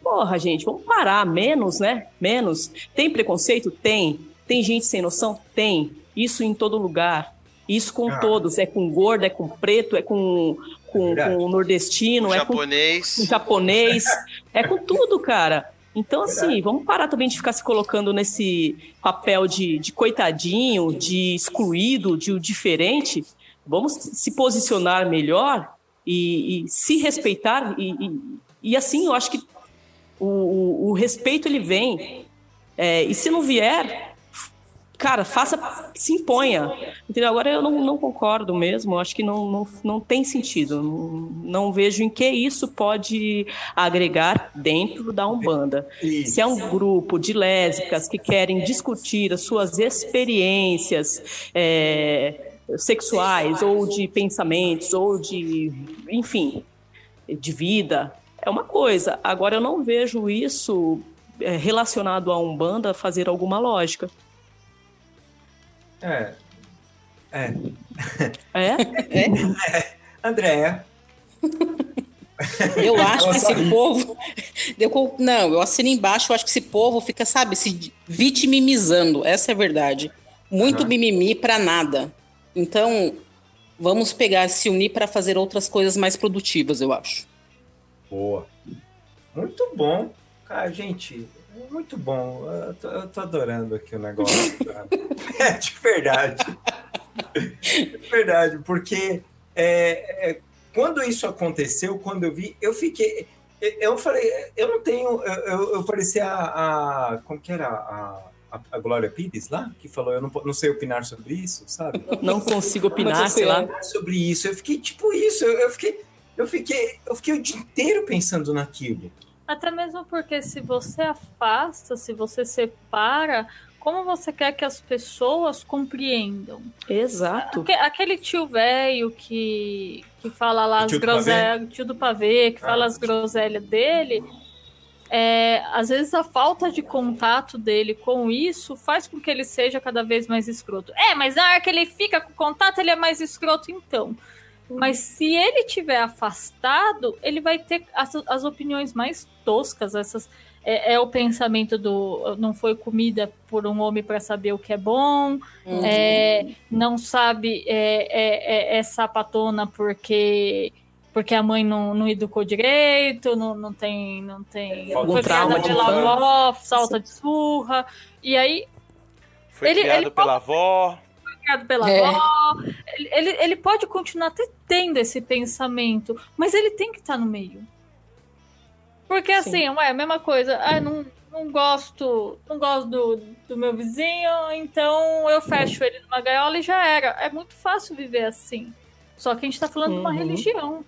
Porra, gente, vamos parar. Menos, né? Menos. Tem preconceito? Tem. Tem gente sem noção? Tem. Isso em todo lugar. Isso com Ah. todos. É com gordo, é com preto, é com, com, verdade. com nordestino, O é com japonês. com japonês, é com tudo, cara. Então, assim, vamos parar também de ficar se colocando nesse papel de, de coitadinho, de excluído, de o diferente. Vamos se posicionar melhor e, e se respeitar. E, e, e, assim, eu acho que o, o, o respeito ele vem. É, e se não vier, cara, faça, se imponha. Entendeu? Agora eu não, não concordo mesmo, acho que não, não, não tem sentido. Não, não vejo em que isso pode agregar dentro da Umbanda. Isso. Se é um grupo de lésbicas que querem discutir as suas experiências é, sexuais, ou de pensamentos, ou de, enfim, de vida, é uma coisa. Agora eu não vejo isso é, relacionado à Umbanda fazer alguma lógica. É. É. É? Andréia. Eu acho que esse povo. Eu- não, eu assino embaixo, eu acho que esse povo fica, sabe, se vitimizando. Essa é a verdade. Muito Aham. mimimi pra nada. Então, vamos pegar, se unir para fazer outras coisas mais produtivas, eu acho. Boa. Muito bom. Ah, gente, é muito bom. Eu tô, eu tô adorando aqui o negócio. é, de verdade. De verdade, porque é, é, quando isso aconteceu, quando eu vi, eu fiquei. Eu falei, eu não tenho. Eu, eu, eu parecia a, a. Como que era? A, a, a Glória Pires lá, que falou: Eu não, não sei opinar sobre isso, sabe? Não consigo opinar, sei lá. Opinar sobre isso. Eu fiquei tipo isso. Eu, eu fiquei. Eu fiquei, eu fiquei o dia inteiro pensando naquilo. Até mesmo porque se você afasta, se você separa, como você quer que as pessoas compreendam? Exato. Aque- Aquele tio velho que, que fala lá O as tio do groselhas, tio do pavê, que Ah. fala as groselhas dele, é, às vezes a falta de contato dele com isso faz com que ele seja cada vez mais escroto. É, mas na hora que ele fica com contato, ele é mais escroto então. Mas se ele tiver afastado, ele vai ter as, as opiniões mais toscas, essas é, é o pensamento do não foi comida por um homem para saber o que é bom, Uhum. é, não sabe é, é, é, é sapatona porque porque a mãe não, não educou direito, não, não tem não tem Falta foi um trauma criada de pela infância. avó, salta de surra e aí Foi Ele- criado ele- pela avó. Criado pela É. avó, ele, ele, pode continuar até tendo esse pensamento, mas ele tem que estar no meio. Porque assim, ué, a mesma coisa, ah, não, não gosto, não gosto do, do meu vizinho, então eu fecho ele numa gaiola e já era. É muito fácil viver assim. Só que a gente tá falando de uma Uhum. religião.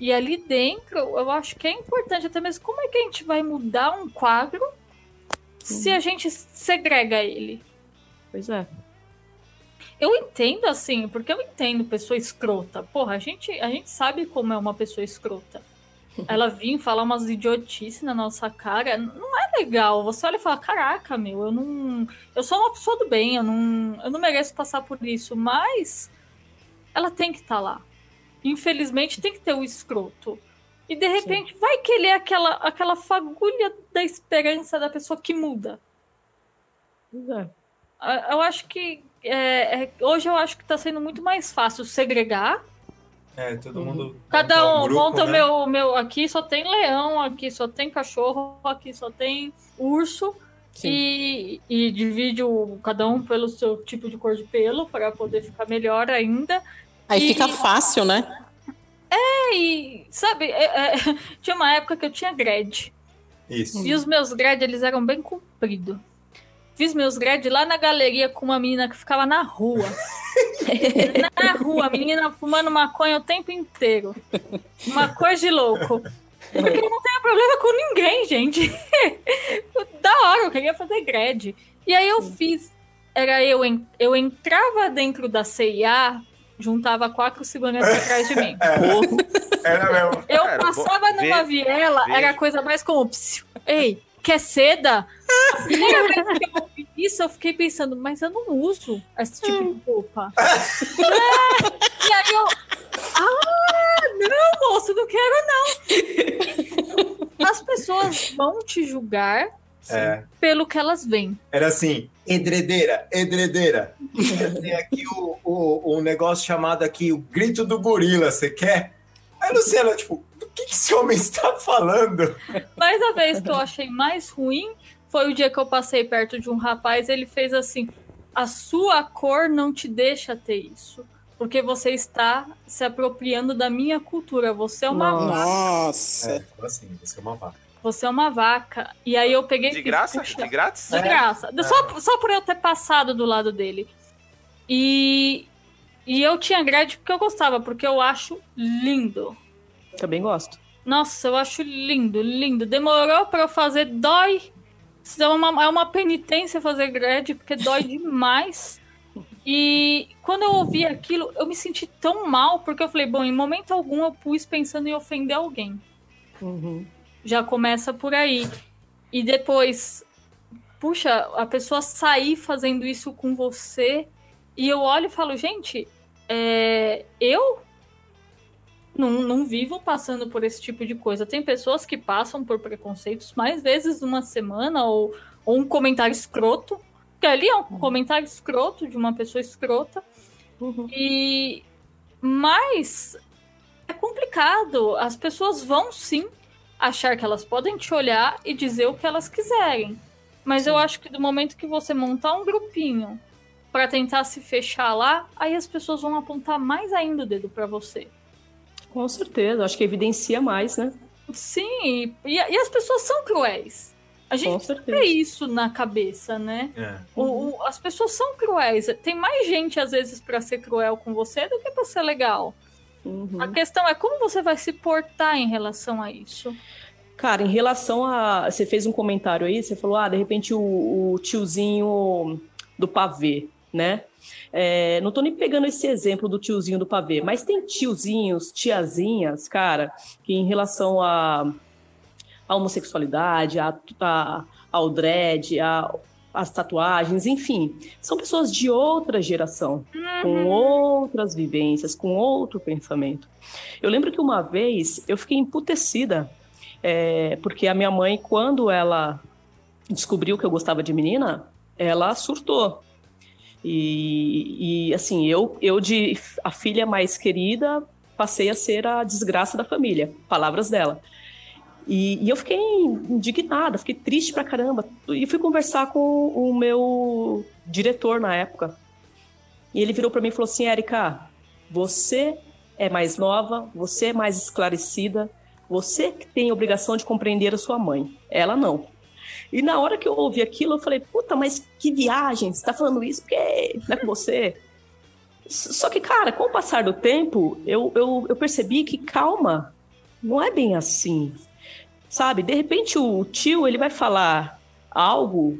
E ali dentro, eu acho que é importante até mesmo como é que a gente vai mudar um quadro se a gente segrega ele. Pois é. Eu entendo, assim, porque eu entendo pessoa escrota. Porra, a gente, a gente sabe como é uma pessoa escrota. Ela vir falar umas idiotices na nossa cara, não é legal. Você olha e fala, caraca, meu, eu não. Eu sou uma pessoa do bem, eu não, eu não mereço passar por isso, mas ela tem que estar lá. Infelizmente tem que ter o escroto. E de repente, vai que ele é aquela, aquela fagulha da esperança da pessoa que muda. É. Eu acho que é, é, hoje eu acho que tá sendo muito mais fácil segregar. É, todo Uhum. mundo. Cada monta um grupo, monta o né? meu, meu. Aqui só tem leão, aqui só tem cachorro, aqui só tem urso. Sim. E, e divide o, cada um pelo seu tipo de cor de pelo para poder ficar melhor ainda. Aí E- fica fácil, né? E, sabe, é- é, tinha uma época que eu tinha grade. Isso. E os meus grad, eles eram bem compridos. Fiz meus grad lá na galeria com uma menina que ficava na rua. na rua, a menina fumando maconha o tempo inteiro. Uma coisa de louco. Porque eu não tenho problema com ninguém, gente. da hora, eu queria fazer grad. E aí eu fiz. Era eu, en- eu entrava dentro da CIA, juntava quatro seguranças atrás de mim. Era mesmo. Eu Cara, passava numa ve- viela, veja. era a coisa mais como. "Psiu, Ei, quer seda? A primeira vez que eu ouvi isso, eu fiquei pensando, mas eu não uso esse tipo de roupa. É, e aí eu. Ah, não, moço, não quero, não. As pessoas vão te julgar É. pelo que elas veem. Era assim, edredeira, edredeira. Tem aqui o, o, um negócio chamado aqui, o grito do gorila, você quer? Aí, Luciana, tipo, que, que esse homem está falando? Mas a vez que eu achei mais ruim foi o dia que eu passei perto de um rapaz, ele fez assim: a sua cor não te deixa ter isso. Porque você está se apropriando da minha cultura. Você é uma Nossa. vaca. Nossa. É, assim, você é uma vaca. Você é uma vaca. E aí eu peguei De graça? "Puxa, De grátis? de graça. Só, só por eu ter passado do lado dele. E, e eu tinha grade porque eu gostava, porque eu acho lindo. Também gosto. Nossa, eu acho lindo, lindo. Demorou eu fazer, dói. É uma, é uma penitência fazer grade, porque dói demais. E quando eu ouvi aquilo, eu me senti tão mal, porque eu falei, bom, em momento algum eu pus pensando em ofender alguém. Uhum. Já começa por aí. E depois, puxa, a pessoa sair fazendo isso com você, e eu olho e falo, gente, é, eu não, não vivo passando por esse tipo de coisa. Tem pessoas que passam por preconceitos mais vezes numa semana, ou, ou um comentário escroto, que ali é um comentário escroto de uma pessoa escrota. Uhum. E mas é complicado. As pessoas vão sim achar que elas podem te olhar e dizer o que elas quiserem. Mas eu acho que do momento que você montar um grupinho para tentar se fechar lá, aí as pessoas vão apontar mais ainda o dedo para você. Com certeza, acho que evidencia mais, né? Sim, e, e as pessoas são cruéis. A gente tem isso na cabeça, né? É. O, o, as pessoas são cruéis. Tem mais gente, às vezes, para ser cruel com você do que para ser legal. Uhum. A questão é como você vai se portar em relação a isso. Cara, em relação a. Você fez um comentário aí, você falou, ah, de repente o, o tiozinho do pavê, né? É, não tô nem pegando esse exemplo do tiozinho do pavê, mas tem tiozinhos, tiazinhas, cara, que em relação a, a homossexualidade, a, a, ao dread, a, as tatuagens, enfim, são pessoas de outra geração, uhum. com outras vivências, com outro pensamento. Eu lembro que uma vez eu fiquei emputecida, é, porque a minha mãe, quando ela descobriu que eu gostava de menina, ela surtou. E, e, assim, eu, eu de a filha mais querida passei a ser a desgraça da família, palavras dela. E, e, eu fiquei indignada, fiquei triste pra caramba. E fui conversar com o meu diretor na época. E ele virou para mim e falou assim: Érica, você é mais nova, você é mais esclarecida, você que tem obrigação de compreender a sua mãe. Ela não. E na hora que eu ouvi aquilo, eu falei, puta, mas que viagem, você tá falando isso porque não é com você. Só que, cara, com o passar do tempo, eu, eu, eu percebi que, calma, não é bem assim. Sabe? De repente o tio, ele vai falar algo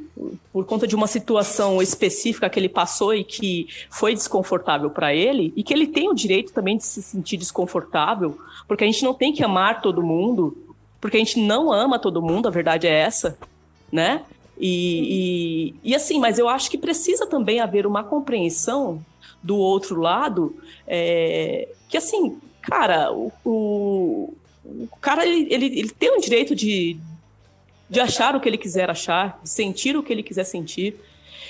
por conta de uma situação específica que ele passou e que foi desconfortável para ele e que ele tem o direito também de se sentir desconfortável, porque a gente não tem que amar todo mundo, porque a gente não ama todo mundo, a verdade é essa né? E, e, e, assim, mas eu acho que precisa também haver uma compreensão do outro lado, é, que assim, cara, o, o, o cara ele, ele, ele, tem o direito de, de achar o que ele quiser achar, de sentir o que ele quiser sentir.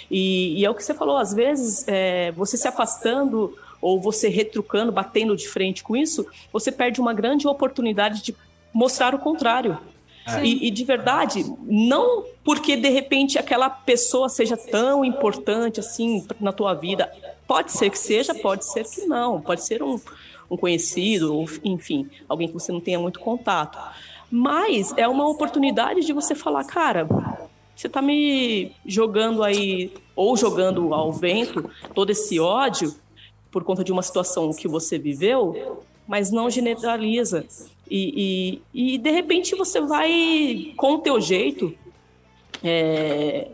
E, e é o que você falou, às vezes é, você se afastando ou você retrucando, batendo de frente com isso, você perde uma grande oportunidade de mostrar o contrário. E, e, de verdade, não porque de repente aquela pessoa seja tão importante assim na tua vida. Pode ser que seja, pode ser que não. Pode ser um, um conhecido, enfim, alguém que você não tenha muito contato. Mas é uma oportunidade de você falar, cara, você está me jogando aí, ou jogando ao vento, todo esse ódio por conta de uma situação que você viveu, mas não generaliza. E, e, e, de repente você vai, com o teu jeito, é,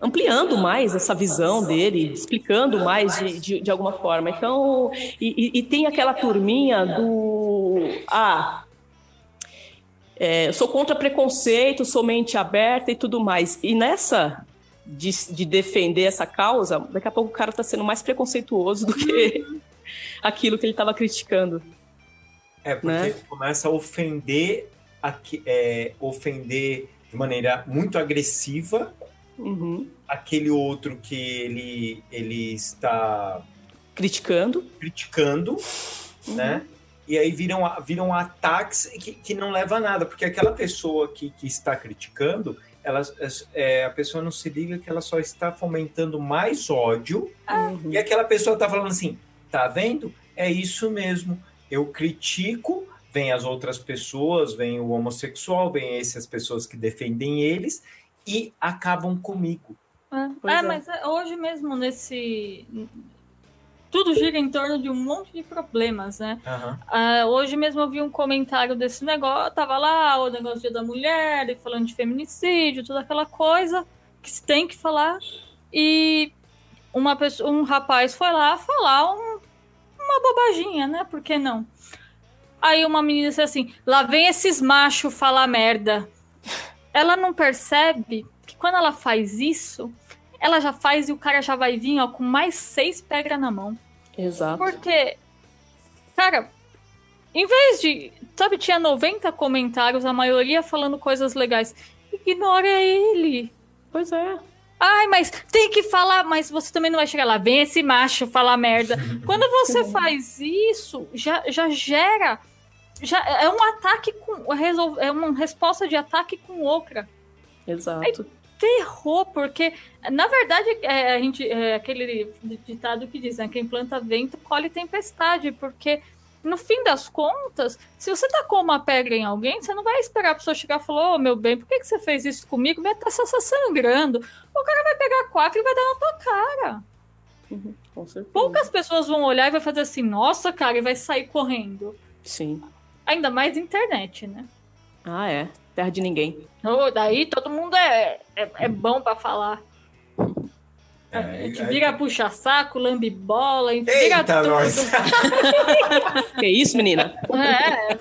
ampliando mais essa visão dele, explicando mais de, de, de alguma forma. Então, e, e, tem aquela turminha do. Ah, é, sou contra preconceito, sou mente aberta e tudo mais. E nessa de, de defender essa causa, daqui a pouco o cara está sendo mais preconceituoso do que aquilo que ele estava criticando. É, porque né? começa a ofender, a, é, ofender de maneira muito agressiva uhum. aquele outro que ele, ele está criticando, criticando, uhum. né? E aí viram, viram ataques que, que não leva a nada, porque aquela pessoa que, que está criticando, ela, é, a pessoa não se liga que ela só está fomentando mais ódio, uhum. e aquela pessoa está falando assim, tá vendo? É isso mesmo eu critico, vem as outras pessoas, vem o homossexual, vem essas pessoas que defendem eles e acabam comigo. É, é, é. mas hoje mesmo nesse tudo gira em torno de um monte de problemas, né? Uhum. Uh, hoje mesmo eu vi um comentário desse negócio, tava lá o negócio da mulher, e falando de feminicídio, toda aquela coisa que se tem que falar. E uma pessoa, um rapaz foi lá falar um uma bobaginha, né? Por que não? Aí uma menina disse assim: lá vem esses machos falar merda. Ela não percebe que quando ela faz isso, ela já faz e o cara já vai vir ó, com mais seis pedras na mão. Exato. Porque, cara, em vez de. Sabe, tinha 90 comentários, a maioria falando coisas legais. Ignora ele. Pois é. Ai, mas tem que falar, mas você também não vai chegar lá. Vem esse macho falar merda. Quando você faz isso, já, já gera já é um ataque com é uma resposta de ataque com outra. Exato. Ferrou, porque na verdade é, a gente é aquele ditado que diz, né, quem planta vento colhe tempestade, porque no fim das contas, se você tacou uma pedra em alguém, você não vai esperar a pessoa chegar e falar, ô meu bem, por que, que você fez isso comigo? Minha taça está sangrando. O cara vai pegar quatro e vai dar na tua cara. Uhum, com certeza. Poucas pessoas vão olhar e vai fazer assim, nossa, cara, e vai sair correndo. Sim. Ainda mais internet, né? Ah, é. Terra de ninguém. Ô, daí todo mundo é, é, é bom pra falar. É, a gente vira puxa-saco, lambe bola, a gente vira tudo. nós! Que isso, menina? É.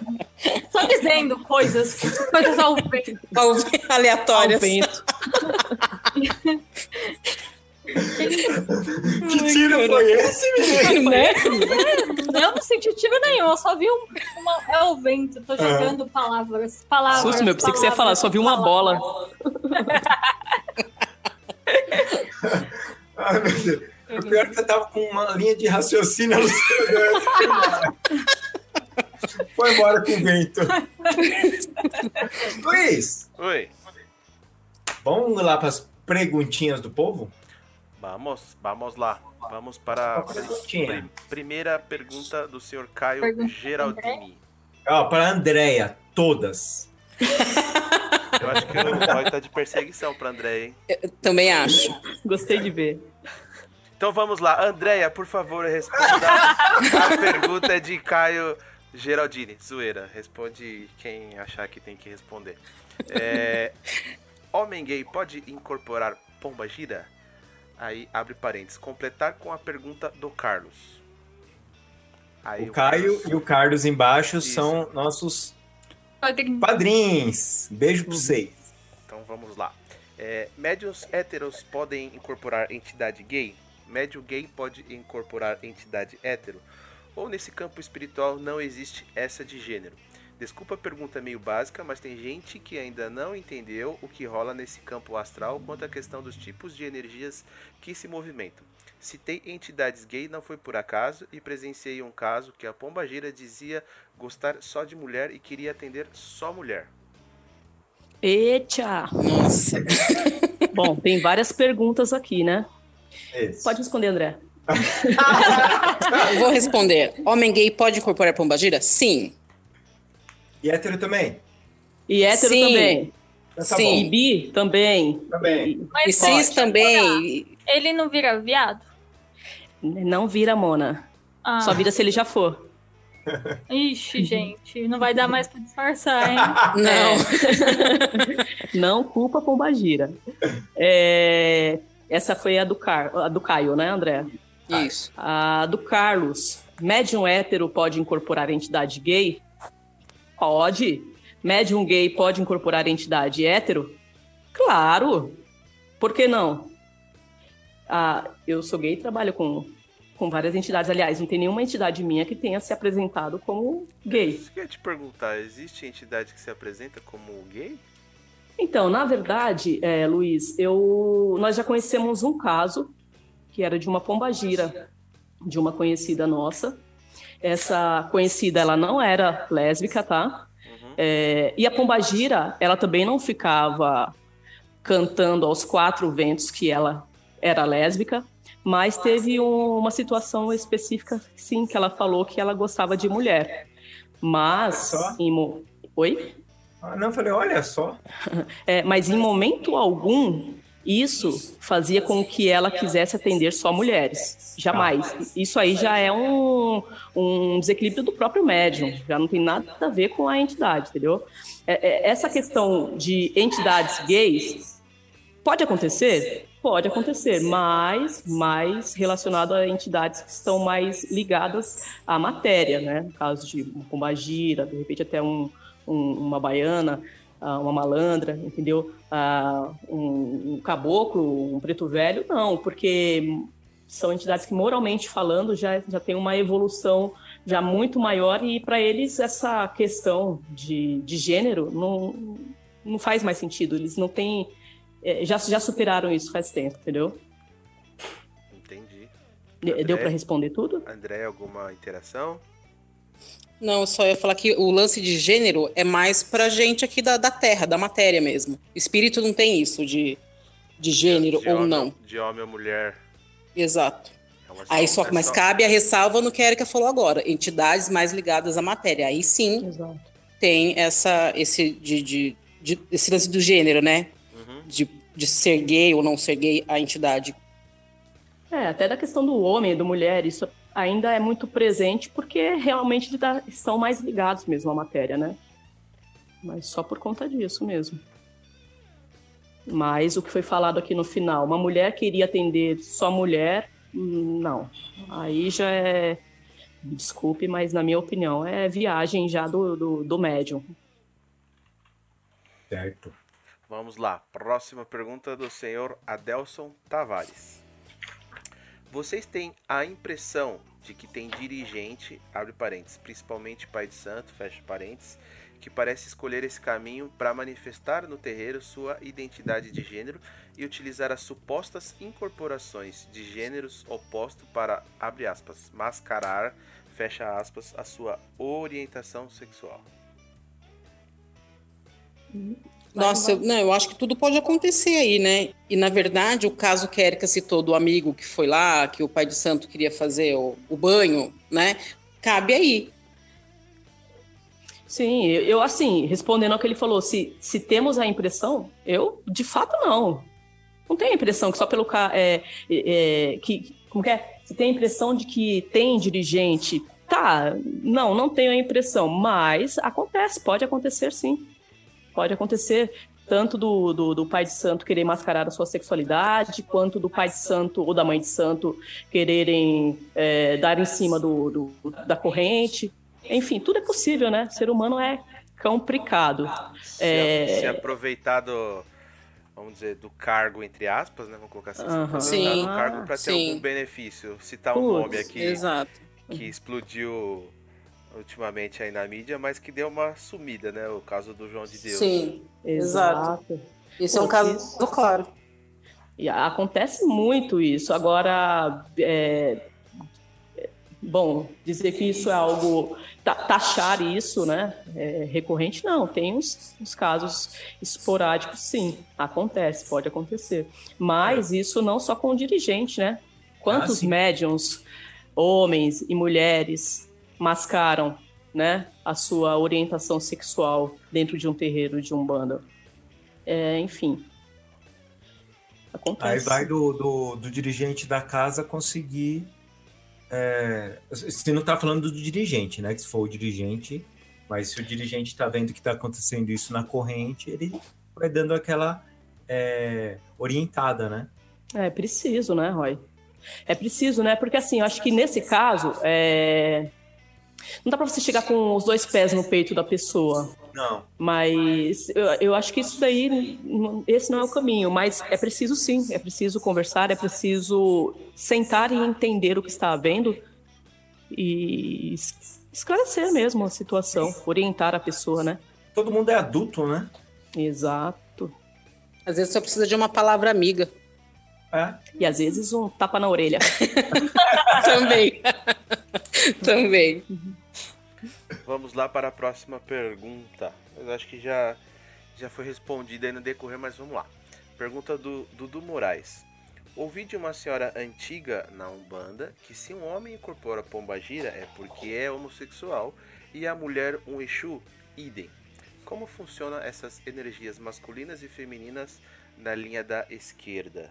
Só dizendo coisas, coisas ao vento. Ao Aleatórias. vento. Que tiro foi esse, menino? né? Eu não senti tiro nenhum, eu só vi um, uma, é o vento, tô jogando palavras, palavras. Susto, meu, pensei que você ia falar, só vi uma bola. Ai, meu Deus. O pior é que você tava com uma linha de raciocínio alucinada. Foi embora com o vento. Luiz, Oi. vamos lá para as perguntinhas do povo? Vamos, vamos lá. Vamos para a primeira pergunta do senhor Caio Pergunta Geraldini. Ó, para a Andrea, todas. Eu acho que o Roy tá de perseguição pra André, hein? Também acho. Gostei de ver. Então vamos lá. Andréia, por favor, responda a pergunta de Caio Geraldini. Zoeira, responde quem achar que tem que responder. É, homem gay pode incorporar pomba gira? Aí abre parênteses. Completar com a pergunta do Carlos. Aí O Caio e o Carlos embaixo Isso. são nossos Padrinho. padrinhos. Beijo pra vocês. Então vamos lá. É, médios héteros podem incorporar entidade gay? Médio gay pode incorporar entidade hétero? Ou nesse campo espiritual não existe essa de gênero? Desculpa a pergunta meio básica, mas tem gente que ainda não entendeu o que rola nesse campo astral quanto à questão dos tipos de energias que se movimentam. Citei entidades gay não foi por acaso e presenciei um caso que a pomba gira dizia gostar só de mulher e queria atender só mulher. Eita! Nossa. Bom, tem várias perguntas aqui, né? Isso. Pode responder, André. Vou responder. Homem gay pode incorporar pombagira? Sim. E hétero também? E hétero Sim. também. Então tá Sim. E bi também. bom. Também. Mas E cis também. Ele não vira viado? Não vira Mona. Ah, Só vira se ele já for. Ixi, gente, não vai dar mais pra disfarçar, hein? Não. Não culpa Pombagira. É, Essa foi a do, Car... a do Caio, né, André? Isso. A do Carlos. Médium hétero pode incorporar entidade gay? Pode. Médium gay pode incorporar entidade hétero? Claro. Por que não? Ah, eu sou gay e trabalho com, com várias entidades. Aliás, não tem nenhuma entidade minha que tenha se apresentado como gay. Eu ia te perguntar, existe entidade que se apresenta como gay? Então, na verdade, é, Luiz, eu, nós já conhecemos um caso que era de uma pombagira, de uma conhecida nossa. Essa conhecida, ela não era lésbica, tá? Uhum. É, e a pombagira, ela também não ficava cantando aos quatro ventos que ela era lésbica, mas teve um- uma situação específica, sim, que ela falou que ela gostava de mulher. Mas, em Oi? Ah, não, eu falei, olha só. É, mas em momento algum, isso fazia com que ela quisesse atender só mulheres. Jamais. Isso aí já é um, um desequilíbrio do próprio médium. Já não tem nada a ver com a entidade, entendeu? É, é, essa questão de entidades gays pode acontecer? Pode acontecer, mas mais relacionado a entidades que estão mais ligadas à matéria, né? No caso de uma pombagira, de repente até um, um- uma baiana, ah, uma malandra, entendeu? Ah, um, um caboclo, um preto velho, não, porque são entidades que moralmente falando já, já tem uma evolução já muito maior e para eles essa questão de, de gênero não, não faz mais sentido, eles não têm, eh, já, já superaram isso faz tempo, entendeu? Entendi. De- Deu André? para responder tudo? André, alguma interação? Não, eu só ia falar que o lance de gênero é mais pra gente aqui da, da Terra, da matéria mesmo. Espírito não tem isso de, de gênero de ou homem, não. De homem ou mulher. Exato. É Aí só, é mas só- cabe a ressalva no que a Erika falou agora. Entidades mais ligadas à matéria. Aí sim Exato. tem essa, esse, de, de, de- esse lance do gênero, né? Uhum. De, de ser gay ou não ser gay a entidade. É, até da questão do homem e do mulher, isso ainda é muito presente porque realmente estão mais ligados mesmo à matéria, né? Mas só por conta disso mesmo. Mas o que foi falado aqui no final, uma mulher queria atender só mulher, não. Aí já é, desculpe, mas na minha opinião é viagem já do, do, do médium. Certo. Vamos lá. Próxima pergunta do senhor Adelson Tavares. Vocês têm a impressão de que tem dirigente, abre parênteses, principalmente pai de santo, fecha parênteses, que parece escolher esse caminho para manifestar no terreiro sua identidade de gênero e utilizar as supostas incorporações de gêneros opostos para, abre aspas, mascarar, fecha aspas, a sua orientação sexual. Nossa, eu, não, eu acho que tudo pode acontecer aí, né? E na verdade, o caso que a Erika citou do amigo que foi lá, que o pai de santo queria fazer o, o banho, né? Cabe aí. Sim, eu, assim, respondendo ao que ele falou, se, se temos a impressão, eu de fato não. Não tenho a impressão que só pelo ca- é, é, que como que é? Se tem a impressão de que tem dirigente, tá? Não, não tenho a impressão, mas acontece, pode acontecer sim. Pode acontecer tanto do, do, do pai de santo querer mascarar a sua sexualidade, quanto do pai de santo ou da mãe de santo quererem é, dar em cima do, do- da corrente. Enfim, tudo é possível, né? Ser humano é complicado. se, É. se aproveitar do, vamos dizer, do cargo, entre aspas, né? Vamos colocar assim, aproveitar Sim, do cargo para ter sim. algum benefício. Citar um Putz, nome aqui Exato. que explodiu ultimamente aí na mídia, mas que deu uma sumida, né? O caso do João de Deus. Sim. Exato. Esse é um caso isso- claro. E acontece muito isso. Agora, é, é, bom, dizer que isso é algo. ta- taxar isso, né? É recorrente, não. Tem uns, uns casos esporádicos, sim. Acontece, pode acontecer. Mas isso não só com o dirigente, né? Quantos sim. médiums, homens e mulheres, mascaram né, a sua orientação sexual dentro de um terreiro de umbanda? É, enfim. Acontece. Aí vai do, do, do dirigente da casa conseguir. É, se não tá falando do dirigente, né? Que se for o dirigente, mas se o dirigente tá vendo que tá acontecendo isso na corrente, ele vai dando aquela é, orientada, né? É preciso, né, Roy? É preciso, né? Porque assim, eu acho que nesse caso, é... não dá pra você chegar com os dois pés no peito da pessoa. Não. Mas eu, eu acho que isso daí, esse não é o caminho. Mas é preciso sim, é preciso conversar, é preciso sentar e entender o que está havendo e es- esclarecer mesmo a situação, orientar a pessoa, né? Todo mundo é adulto, né? Exato. Às vezes só precisa de uma palavra amiga. É. E às vezes um tapa na orelha. Também. Também. Vamos lá para a próxima pergunta. Eu acho que já, já foi respondida aí no decorrer, mas vamos lá. Pergunta do Dudu Moraes. Ouvi de uma senhora antiga na Umbanda que se um homem incorpora pombagira é porque é homossexual e a mulher um Exu, idem. Como funcionam essas energias masculinas e femininas na linha da esquerda?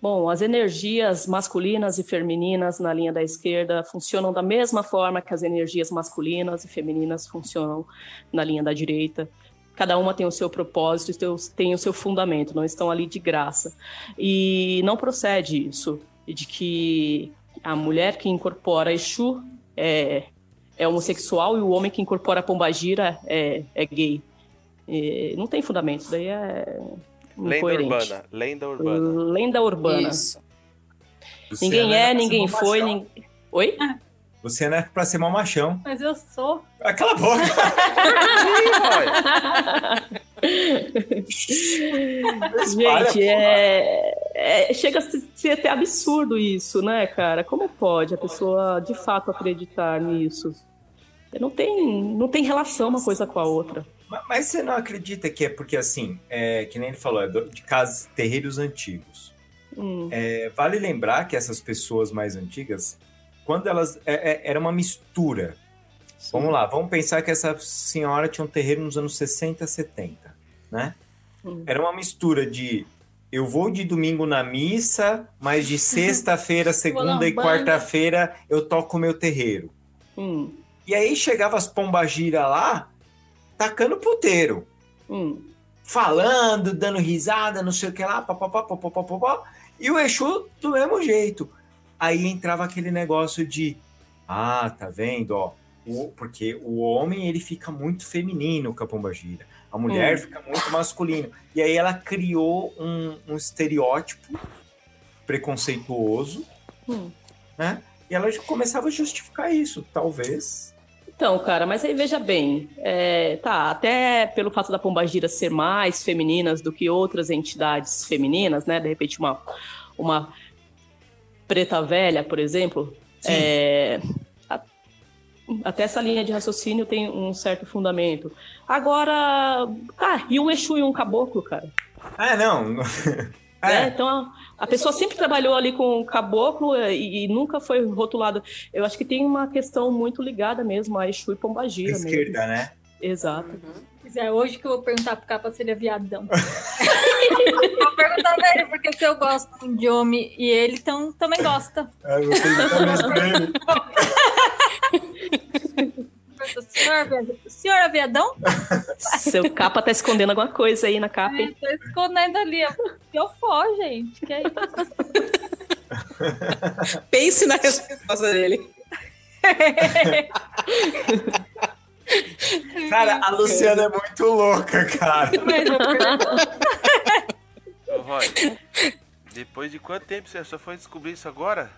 Bom, as energias masculinas e femininas na linha da esquerda funcionam da mesma forma que as energias masculinas e femininas funcionam na linha da direita. Cada uma tem o seu propósito, tem o- seu fundamento, não estão ali de graça. E não procede isso, de que a mulher que incorpora Exu é, é homossexual e o homem que incorpora Pombagira é, é gay. E não tem fundamento, daí é Lenda incoerente. urbana. Lenda urbana. Lenda urbana. Isso. Luciana Ninguém era é, pra ninguém foi, ninguém. Oi? Luciana é pra ser mal machão. Mas eu sou. Aquela a boca! Gente, é. é, chega a ser até absurdo isso, né, cara? Como pode a pessoa de fato acreditar nisso? Não tem, não tem relação uma coisa com a outra. Mas, você não acredita que é porque, assim, é, que nem ele falou, é de casas, terreiros antigos. Hum, É, vale lembrar que essas pessoas mais antigas, quando elas. é- é- era uma mistura. Vamos lá, vamos pensar que essa senhora tinha um terreiro nos anos 60, 70, né? Hum. Era uma mistura de eu vou de domingo na missa, mas de sexta-feira, segunda e quarta-feira eu toco meu terreiro. hum, E aí chegava as pombagira lá, tacando puteiro, hum. falando, dando risada, não sei o que lá, papapá, papapá, papapá, e o Exu do mesmo jeito. Aí entrava aquele negócio de, ah, tá vendo, ó, o- porque o homem ele fica muito feminino com a pombagira, a mulher Hum. fica muito masculino. E aí ela criou um, um estereótipo preconceituoso, Hum. né? E ela começava a justificar isso, talvez. Então, cara, mas aí veja bem, é, tá, até pelo fato da Pombagira ser mais femininas do que outras entidades femininas, né? De repente uma, uma preta velha, por exemplo, é, a- até essa linha de raciocínio tem um certo fundamento. Agora, cara, e um Exu e um caboclo, cara? Ah, não. né? É, Então a, pessoa sempre trabalhou ali com o caboclo eh, e, e nunca foi rotulada. Eu acho que tem uma questão muito ligada mesmo a Exu e Pombagira mesmo. esquerda, né? Exato. Pois é, hoje que eu vou perguntar pro capa se ele é viadão. vou perguntar pra ele, porque se eu gosto de homem e ele tam, também gosta. Ah, eu vou perguntar mais pra ele. Senhor, viadão- senhor é viadão? Seu capa tá escondendo alguma coisa aí na capa, hein? Tô escondendo ali. Que eu for, gente. Que é isso? Pense na resposta dele. Cara, a Luciana é muito louca, cara. Pergunto. Ô, Roy, depois de quanto tempo você só foi descobrir isso agora?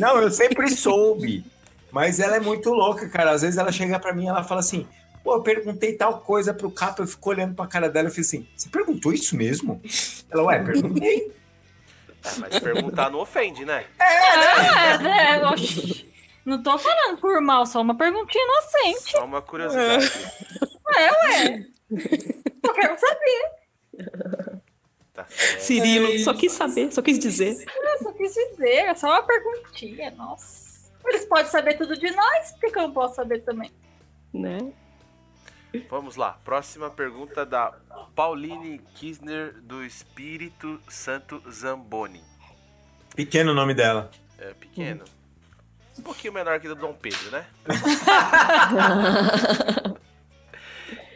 Não, eu sempre soube. Mas ela é muito louca, cara. Às vezes ela chega pra mim e ela fala assim: Pô, eu perguntei tal coisa pro capa, eu fico olhando pra cara dela e fiz assim: Você perguntou isso mesmo? Ela, ué, perguntei. É, mas perguntar não ofende, né? É, né? oxi. Não tô falando por mal, só uma perguntinha inocente. Só uma curiosidade. Eu quero saber. Tá. Cirilo, só quis saber, só quis dizer. Eu só quis dizer, é só uma perguntinha, nossa. Eles podem saber tudo de nós, por que eu não posso saber também? Né? Vamos lá. Próxima pergunta da Pauline Kisner, do Espírito Santo Zamboni. Pequeno o nome dela. É pequeno. Um pouquinho menor que do Dom Pedro, né?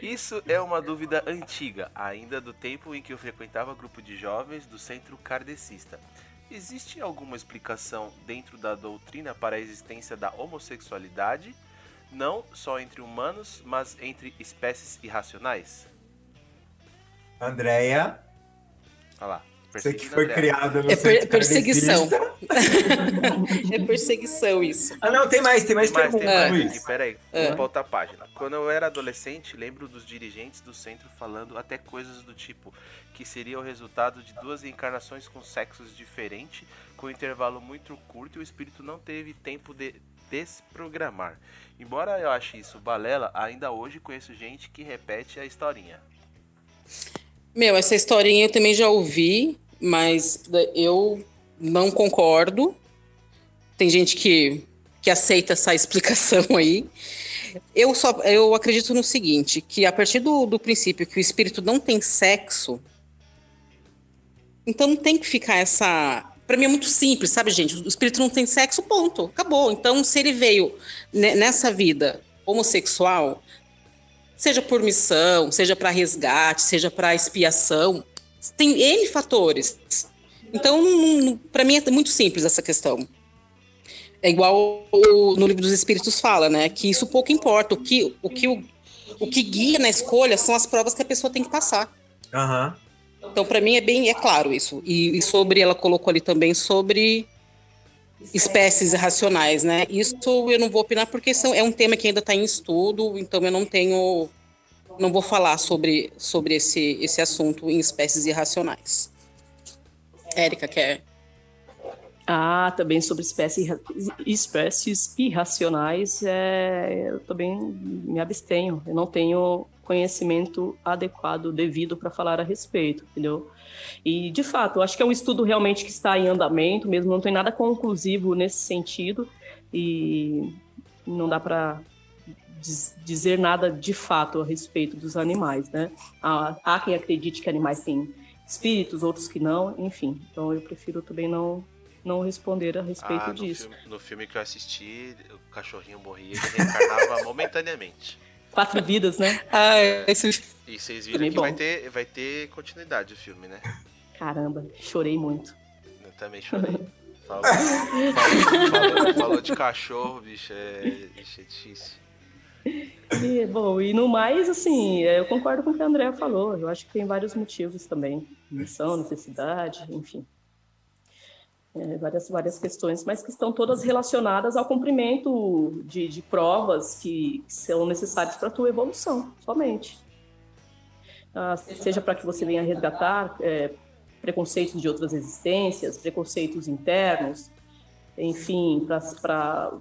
Isso é uma dúvida antiga, ainda do tempo em que eu frequentava grupo de jovens do centro kardecista. Existe alguma explicação dentro da doutrina para a existência da homossexualidade, não só entre humanos, mas entre espécies irracionais? Andréia, Olha lá. Você que foi criada no É per- perseguição. É perseguição isso. Ah, não, tem mais, tem mais Tem mais, tem perguntas, mais. Luiz. Aqui, peraí, vou pra outra página. Quando eu era adolescente, lembro dos dirigentes do centro falando até coisas do tipo que seria o resultado de duas encarnações com sexos diferentes, com um intervalo muito curto e o espírito não teve tempo de desprogramar. Embora eu ache isso balela, ainda hoje conheço gente que repete a historinha. Meu, essa historinha eu também já ouvi, mas eu não concordo. Tem gente que, que aceita essa explicação aí. Eu só eu acredito no seguinte, que a partir do, do princípio que o espírito não tem sexo, então não tem que ficar essa. Pra mim é muito simples, sabe, gente? O espírito não tem sexo, ponto. Acabou. Então, se ele veio ne- nessa vida homossexual, seja por missão, seja para resgate, seja para expiação, tem N fatores. Então, para mim é muito simples essa questão. É igual o- no livro dos Espíritos fala, né? Que isso pouco importa. O que, o, que, o, o que guia na escolha são as provas que a pessoa tem que passar. Aham. Então, para mim é bem é claro isso. E, e sobre ela colocou ali também sobre espécies irracionais, né? Isso eu não vou opinar porque são, é um tema que ainda está em estudo, então eu não tenho, não vou falar sobre sobre esse esse assunto em espécies irracionais. Érica quer. Ah, também sobre espécies, espécies irracionais, é, eu também me abstenho. Eu não tenho conhecimento adequado, devido para falar a respeito, entendeu? E, de fato, acho que é um estudo realmente que está em andamento, mesmo não tem nada conclusivo nesse sentido, e não dá para dizer nada de fato a respeito dos animais, né? Há, há quem acredite que animais têm espíritos, outros que não, enfim. Então eu prefiro também não não responder a respeito Ah, no disso. filme, no filme que eu assisti, o cachorrinho morria e reencarnava momentaneamente. Quatro vidas, né? Ah, esse... E vocês viram Filme que bom. vai ter, vai ter continuidade o filme, né? Caramba, chorei muito. Eu também chorei. Falou, falou, falou- falou de cachorro, bicho, é, bicho, é difícil. E, bom, e no mais, assim, eu concordo com o que a Andrea falou. Eu acho que tem vários motivos também. Missão, necessidade, enfim. É, várias, várias questões, mas que estão todas relacionadas ao cumprimento de, de provas que são necessárias para a tua evolução, somente. Ah, seja para que você venha resgatar é, preconceitos de outras existências, preconceitos internos, enfim, para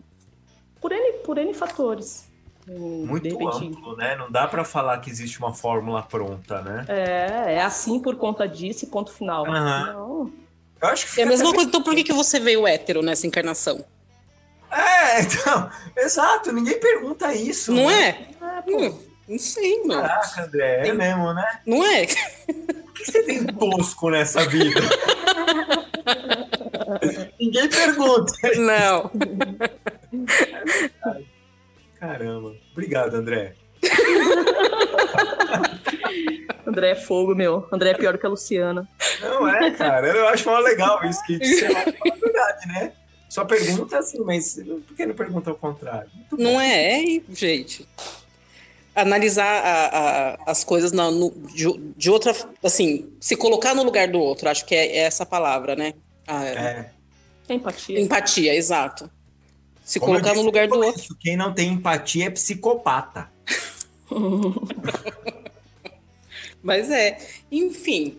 por N, por N fatores. De Muito amplo, né? Não dá para falar que existe uma fórmula pronta, né? É, é assim por conta disso e ponto final. Aham. Não. Eu acho que É a mesma coisa, então por que, que você veio hétero nessa encarnação? É, então, exato, ninguém pergunta isso. Não né? é? Hum, não sei, não. Caraca, André, é mesmo, né? Não é? O que você tem tosco nessa vida? ninguém pergunta. Não. Caramba. Obrigado, André. André é fogo, meu. André é pior que a Luciana. Não é, cara. Eu acho mó legal isso que você fala a verdade, né? Só pergunta assim, mas por que não pergunta ao contrário? Muito bom. Não é, é, gente. Analisar a- a- as coisas na- no- de, de outra. Assim, se colocar no lugar do outro, acho que é, é essa palavra, né? A É. Empatia. Empatia, exato. Se Como colocar no disse lugar do outro. Quem não tem empatia é psicopata. Mas é, enfim.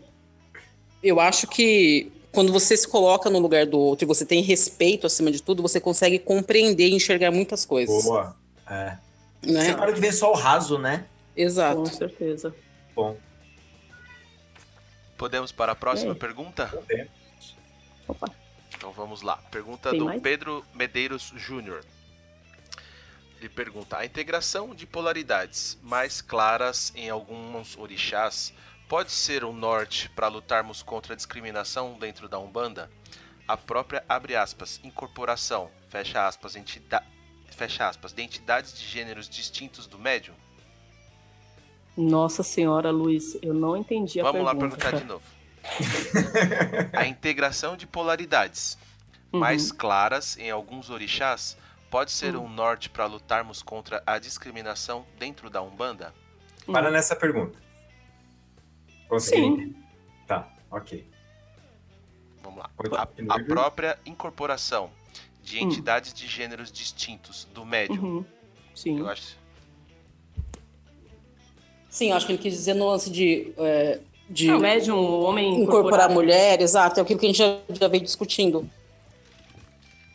Eu acho que quando você se coloca no lugar do outro e você tem respeito acima de tudo, você consegue compreender e enxergar muitas coisas. Boa. É. Né? Você para de ver só o raso, né? Exato. Com certeza. Bom. Podemos para a próxima É. pergunta? Opa. Então vamos lá. Pergunta Tem do mais? Pedro Medeiros Júnior. Ele pergunta: a integração de polaridades mais claras em alguns orixás pode ser um norte para lutarmos contra a discriminação dentro da Umbanda? A própria, abre aspas, incorporação, fecha aspas, entida fecha aspas, de entidades de gêneros distintos do médium? Nossa senhora, Luiz, eu não entendi a Vamos lá pergunta. perguntar de novo. a integração de polaridades Uhum. mais claras em alguns orixás pode ser um norte para lutarmos contra a discriminação dentro da Umbanda? Para nessa pergunta. Consegui Sim. Tá, ok. Vamos lá. A, a própria incorporação de Hum. entidades de gêneros distintos do médium. Uhum. Sim. Eu acho. Sim, acho que ele quis dizer no lance de, é, de Ah, o médium, o homem incorporar a mulher, exato, é aquilo que a gente já, já veio discutindo.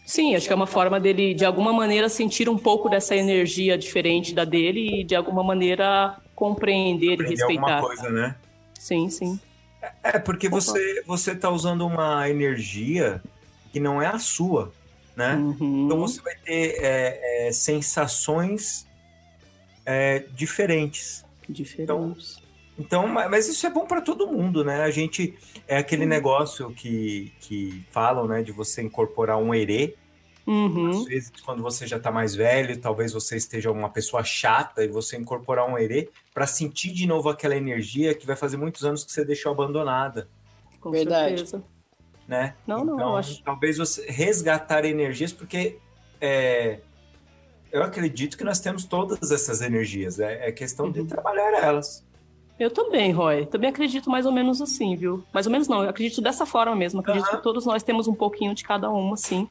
Sim, acho que é uma forma dele, de alguma maneira, sentir um pouco dessa energia diferente da dele e, de alguma maneira, compreender e respeitar. alguma coisa, né? Sim, sim. É, porque você, você tá usando uma energia que não é a sua, né? Uhum. Então você vai ter é, é, sensações é, diferentes. Diferentes. Então, ma- mas isso é bom para todo mundo, né? A gente é aquele negócio que, que falam, né, de você incorporar um herê. Uhum. Às vezes, quando você já tá mais velho, talvez você esteja uma pessoa chata e você incorporar um herê para sentir de novo aquela energia que vai fazer muitos anos que você deixou abandonada, Com Verdade. certeza. Né? Não, não, então, eu acho. talvez você resgatar energias, porque é, eu acredito que nós temos todas essas energias. É, é questão de Uhum. trabalhar elas. Eu também, Roy. Também acredito mais ou menos assim, viu? Mais ou menos não, eu acredito dessa forma mesmo. Acredito Aham. que todos nós temos um pouquinho de cada uma, sim.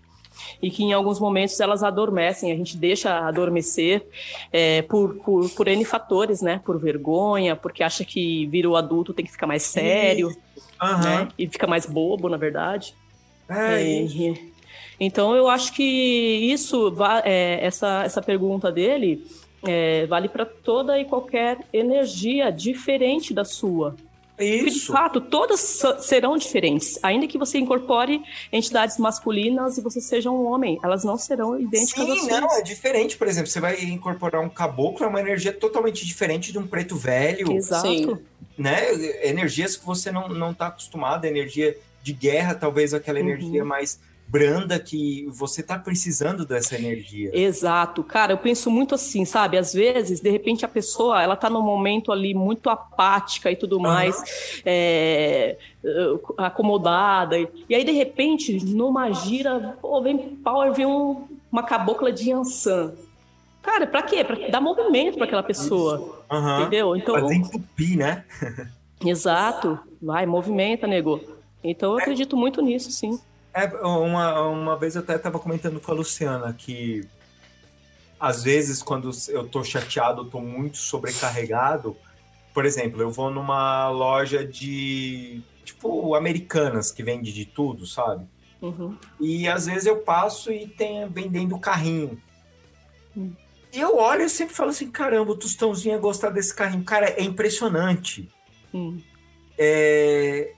E que em alguns momentos elas adormecem, a gente deixa adormecer é, por, por, por N fatores, né? Por vergonha, porque acha que vira o adulto tem que ficar mais sério. Aham. né? E fica mais bobo, na verdade. É, É, isso. Então eu acho que isso, é, essa, essa pergunta dele é, vale para toda e qualquer energia diferente da sua. Porque, de Isso. fato, todas serão diferentes. Ainda que você incorpore entidades masculinas e você seja um homem, elas não serão idênticas Sim, não, é diferente. Por exemplo, você vai incorporar um caboclo, é uma energia totalmente diferente de um preto velho, Exato. Sim. né? Energias que você não, não tá acostumado, energia de guerra, talvez aquela Uhum. energia mais branda que você tá precisando dessa energia. Exato, cara, eu penso muito assim, sabe? Às vezes, de repente, a pessoa ela tá num momento ali muito apática e tudo mais, é, eh, acomodada. E aí, de repente, numa gira, pô, vem power, vem um- uma cabocla de Yansan. Cara, pra quê? Pra dar movimento pra aquela pessoa, Aham. entendeu? Então, Fazer entupir, né? exato, vai, movimenta, nego. Então, eu acredito muito nisso, sim. É, uma, uma vez eu até estava comentando com a Luciana que às vezes quando eu tô chateado, eu tô muito sobrecarregado, por exemplo, eu vou numa loja de tipo americanas que vende de tudo, sabe? Uhum. E às vezes eu passo e tem vendendo carrinho. Hum. E eu olho e sempre falo assim, caramba, o Tostãozinho ia gostar desse carrinho. Cara, é impressionante. Hum. É,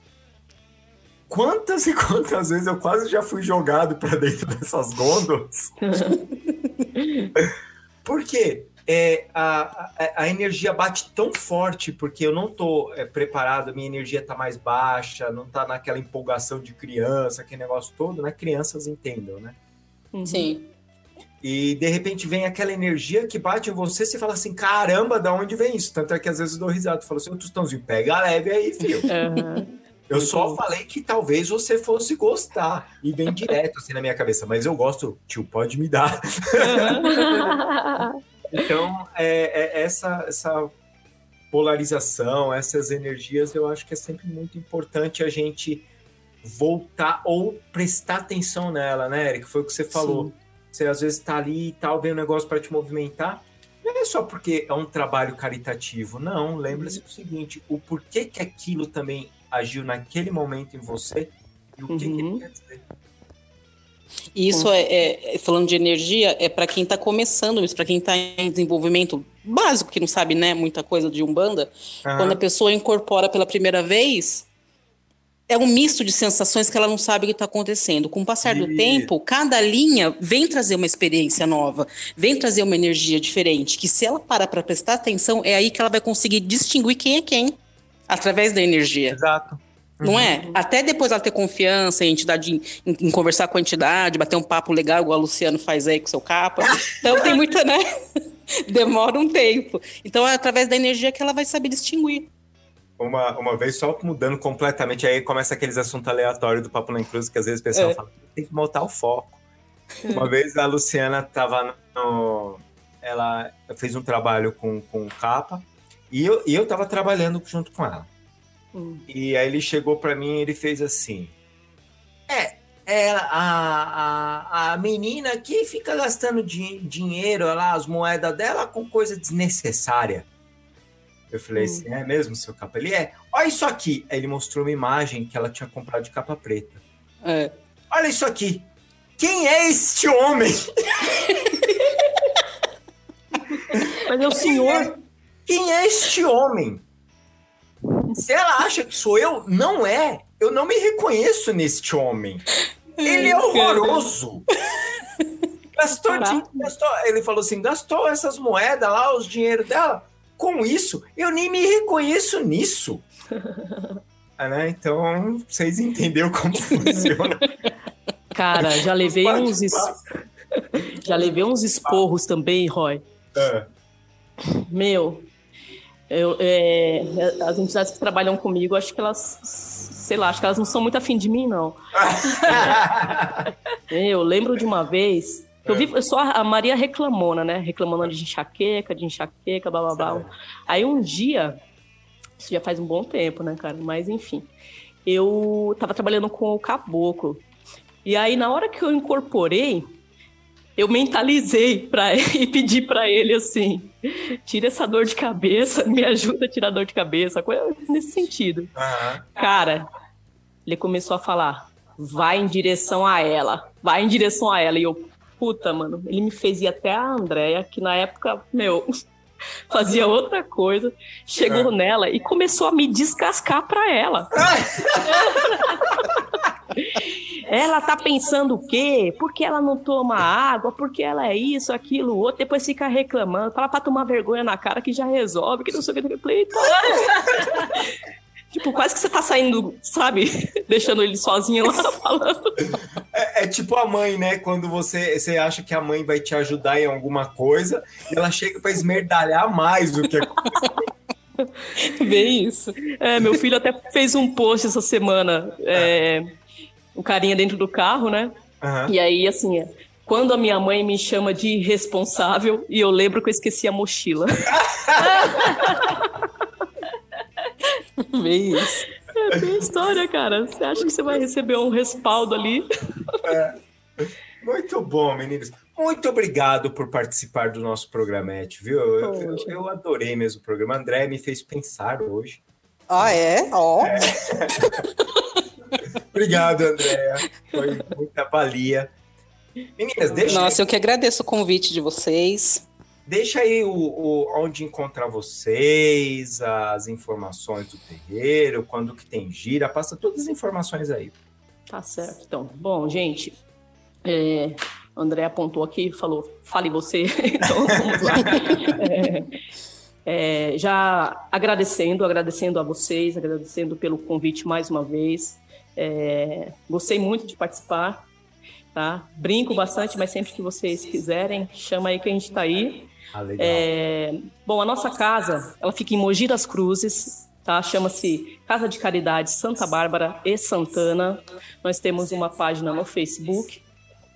Quantas e quantas vezes eu quase já fui jogado para dentro dessas gôndolas? Por quê? É, a, a, a energia bate tão forte porque eu não tô é, preparado, a minha energia tá mais baixa, não tá naquela empolgação de criança, aquele negócio todo, né? Crianças entendam, né? Uhum. Sim. E de repente vem aquela energia que bate em você, você fala assim, caramba, da onde vem isso? Tanto é que às vezes eu dou risada, eu falo assim, ô Tostãozinho, pega leve aí, filho. Aham. Eu só bom. falei que talvez você fosse gostar. E vem direto assim na minha cabeça. Mas eu gosto, tio, pode me dar. Então, é, é essa, essa polarização, essas energias, eu acho que é sempre muito importante a gente voltar ou prestar atenção nela, né, Eric? Foi o que você falou. Sim. Você às vezes tá ali e tal, vem um negócio para te movimentar. Não é só porque é um trabalho caritativo, não. Lembre-se do seguinte: o porquê que aquilo também agiu naquele momento em você e o que, que Uhum. ele quer dizer. E isso é, é- falando de energia, é para quem está começando isso, para quem está em desenvolvimento básico, que não sabe, né, muita coisa de Umbanda. Aham. Quando a pessoa incorpora pela primeira vez, é um misto de sensações que ela não sabe o que está acontecendo. Com o passar do tempo, cada linha vem trazer uma experiência nova, vem trazer uma energia diferente, que se ela parar para prestar atenção, é aí que ela vai conseguir distinguir quem é quem, através da energia. Exato. Não é? Até depois ela ter confiança em entidade, em, em conversar com a entidade, bater um papo legal, igual o Luciano faz aí com seu capa. Então tem muita, né? Demora um tempo. Então é através da energia que ela vai saber distinguir. Uma, uma vez só mudando completamente, aí começa aqueles assuntos aleatórios do Papo na Cruz, que às vezes o pessoal É. fala, tem que montar o foco. Uma vez a Luciana tava no. Ela fez um trabalho com, com capa e eu, eu tava trabalhando junto com ela. Hum. E aí ele chegou pra mim e ele fez assim: É, ela, a, a, a menina aqui fica gastando di- dinheiro lá, as moedas dela, com coisa desnecessária. Eu falei Hum. assim: É mesmo, seu capa? Ele é. Olha isso aqui. Aí ele mostrou uma imagem que ela tinha comprado de capa preta. É. Olha isso aqui. Quem é este homem? Mas é o senhor. Quem é este homem? Se ela acha que sou eu, não é. Eu não me reconheço neste homem. Ele é horroroso. Gastou, dinheiro, gastou. Ele falou assim: gastou essas moedas lá, os dinheiro dela. Com isso, eu nem me reconheço nisso. Ah, né? Então, vocês entenderam como funciona. Cara, já levei uns es- já levei uns esporros também, Roy. É. Meu, eu, é, as entidades que trabalham comigo, acho que elas, sei lá, acho que elas não são muito afim de mim, não. Eu lembro de uma vez, eu vi, eu sou a a Maria reclamona, né? Reclamando de enxaqueca, de enxaqueca, blá blá blá. Aí um dia, isso já faz um bom tempo, né, cara? Mas enfim, eu tava trabalhando com o caboclo. E aí, na hora que eu incorporei, eu mentalizei para e pedi para ele assim: tira essa dor de cabeça, me ajuda a tirar a dor de cabeça, coisa nesse sentido. Aham. Cara, ele começou a falar: vai em direção a ela, vai em direção a ela. E eu, puta, mano, ele me fez ir até a Andréia, que na época, meu, fazia outra coisa, chegou É. nela e começou a me descascar pra ela. Ela tá pensando o quê? Por que ela não toma água? Por que ela é isso, aquilo, outro? Depois fica reclamando. Fala pra tomar vergonha na cara que já resolve, que não sei o que. Eu falei. Tipo, quase que você tá saindo, sabe? Deixando ele sozinho lá falando. É, é tipo a mãe, né? Quando você, você acha que a mãe vai te ajudar em alguma coisa e ela chega pra esmerdalhar mais do que Vê isso. É, meu filho até fez um post essa semana. É, um carinha dentro do carro, né? Aham. E aí, assim, é, quando a minha mãe me chama de irresponsável e eu lembro que eu esqueci a mochila. Vê isso. É tem história, cara. Você acha que você vai receber um respaldo ali? Muito bom, meninos. Muito obrigado por participar do nosso programete, viu? Eu, eu- eu adorei mesmo o programa. André me fez pensar hoje. Ah, é? Ó. Obrigado, Andréa. Foi muita valia. Meninas, deixa, Nossa, eu que agradeço o convite de vocês. deixa aí o, o- onde encontrar vocês, as informações do terreiro, quando que tem gira, passa todas as informações aí. Tá certo. Então, bom, gente. É, o André apontou aqui, falou, fale você. então, vamos lá. É, é, já agradecendo, agradecendo a vocês, agradecendo pelo convite mais uma vez. É, gostei muito de participar, tá? Brinco bastante, mas sempre que vocês quiserem, chama aí que a gente tá aí. Ah. É, bom, a nossa casa, ela fica em Mogi das Cruzes, tá? Chama-se Casa de Caridade Santa Bárbara e Santana. Nós temos uma página no Facebook.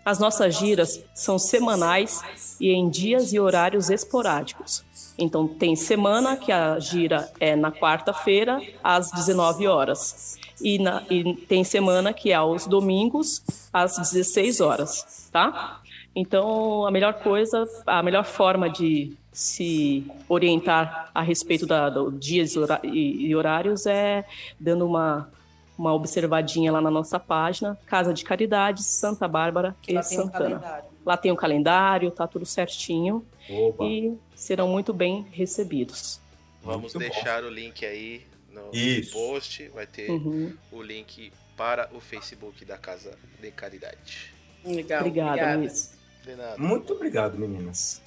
As nossas giras são semanais e em dias e horários esporádicos. Então, tem semana que a gira é na quarta-feira, às 19 horas. E, na- e tem semana que é aos domingos, às 16 horas, tá? Então, a melhor coisa, a melhor forma de se orientar a respeito da, do dias e horários é dando uma, uma observadinha lá na nossa página, Casa de Caridade, Santa Bárbara e Lá tem um Santana. calendário. lá tem o calendário, tá tudo certinho Opa. e serão muito bem recebidos. Vamos Muito bom. deixar o link aí no Isso. post. Vai ter Uhum. o link para o Facebook da Casa de Caridade. Legal. Obrigada, Luiz. De nada. Muito obrigado, meninas.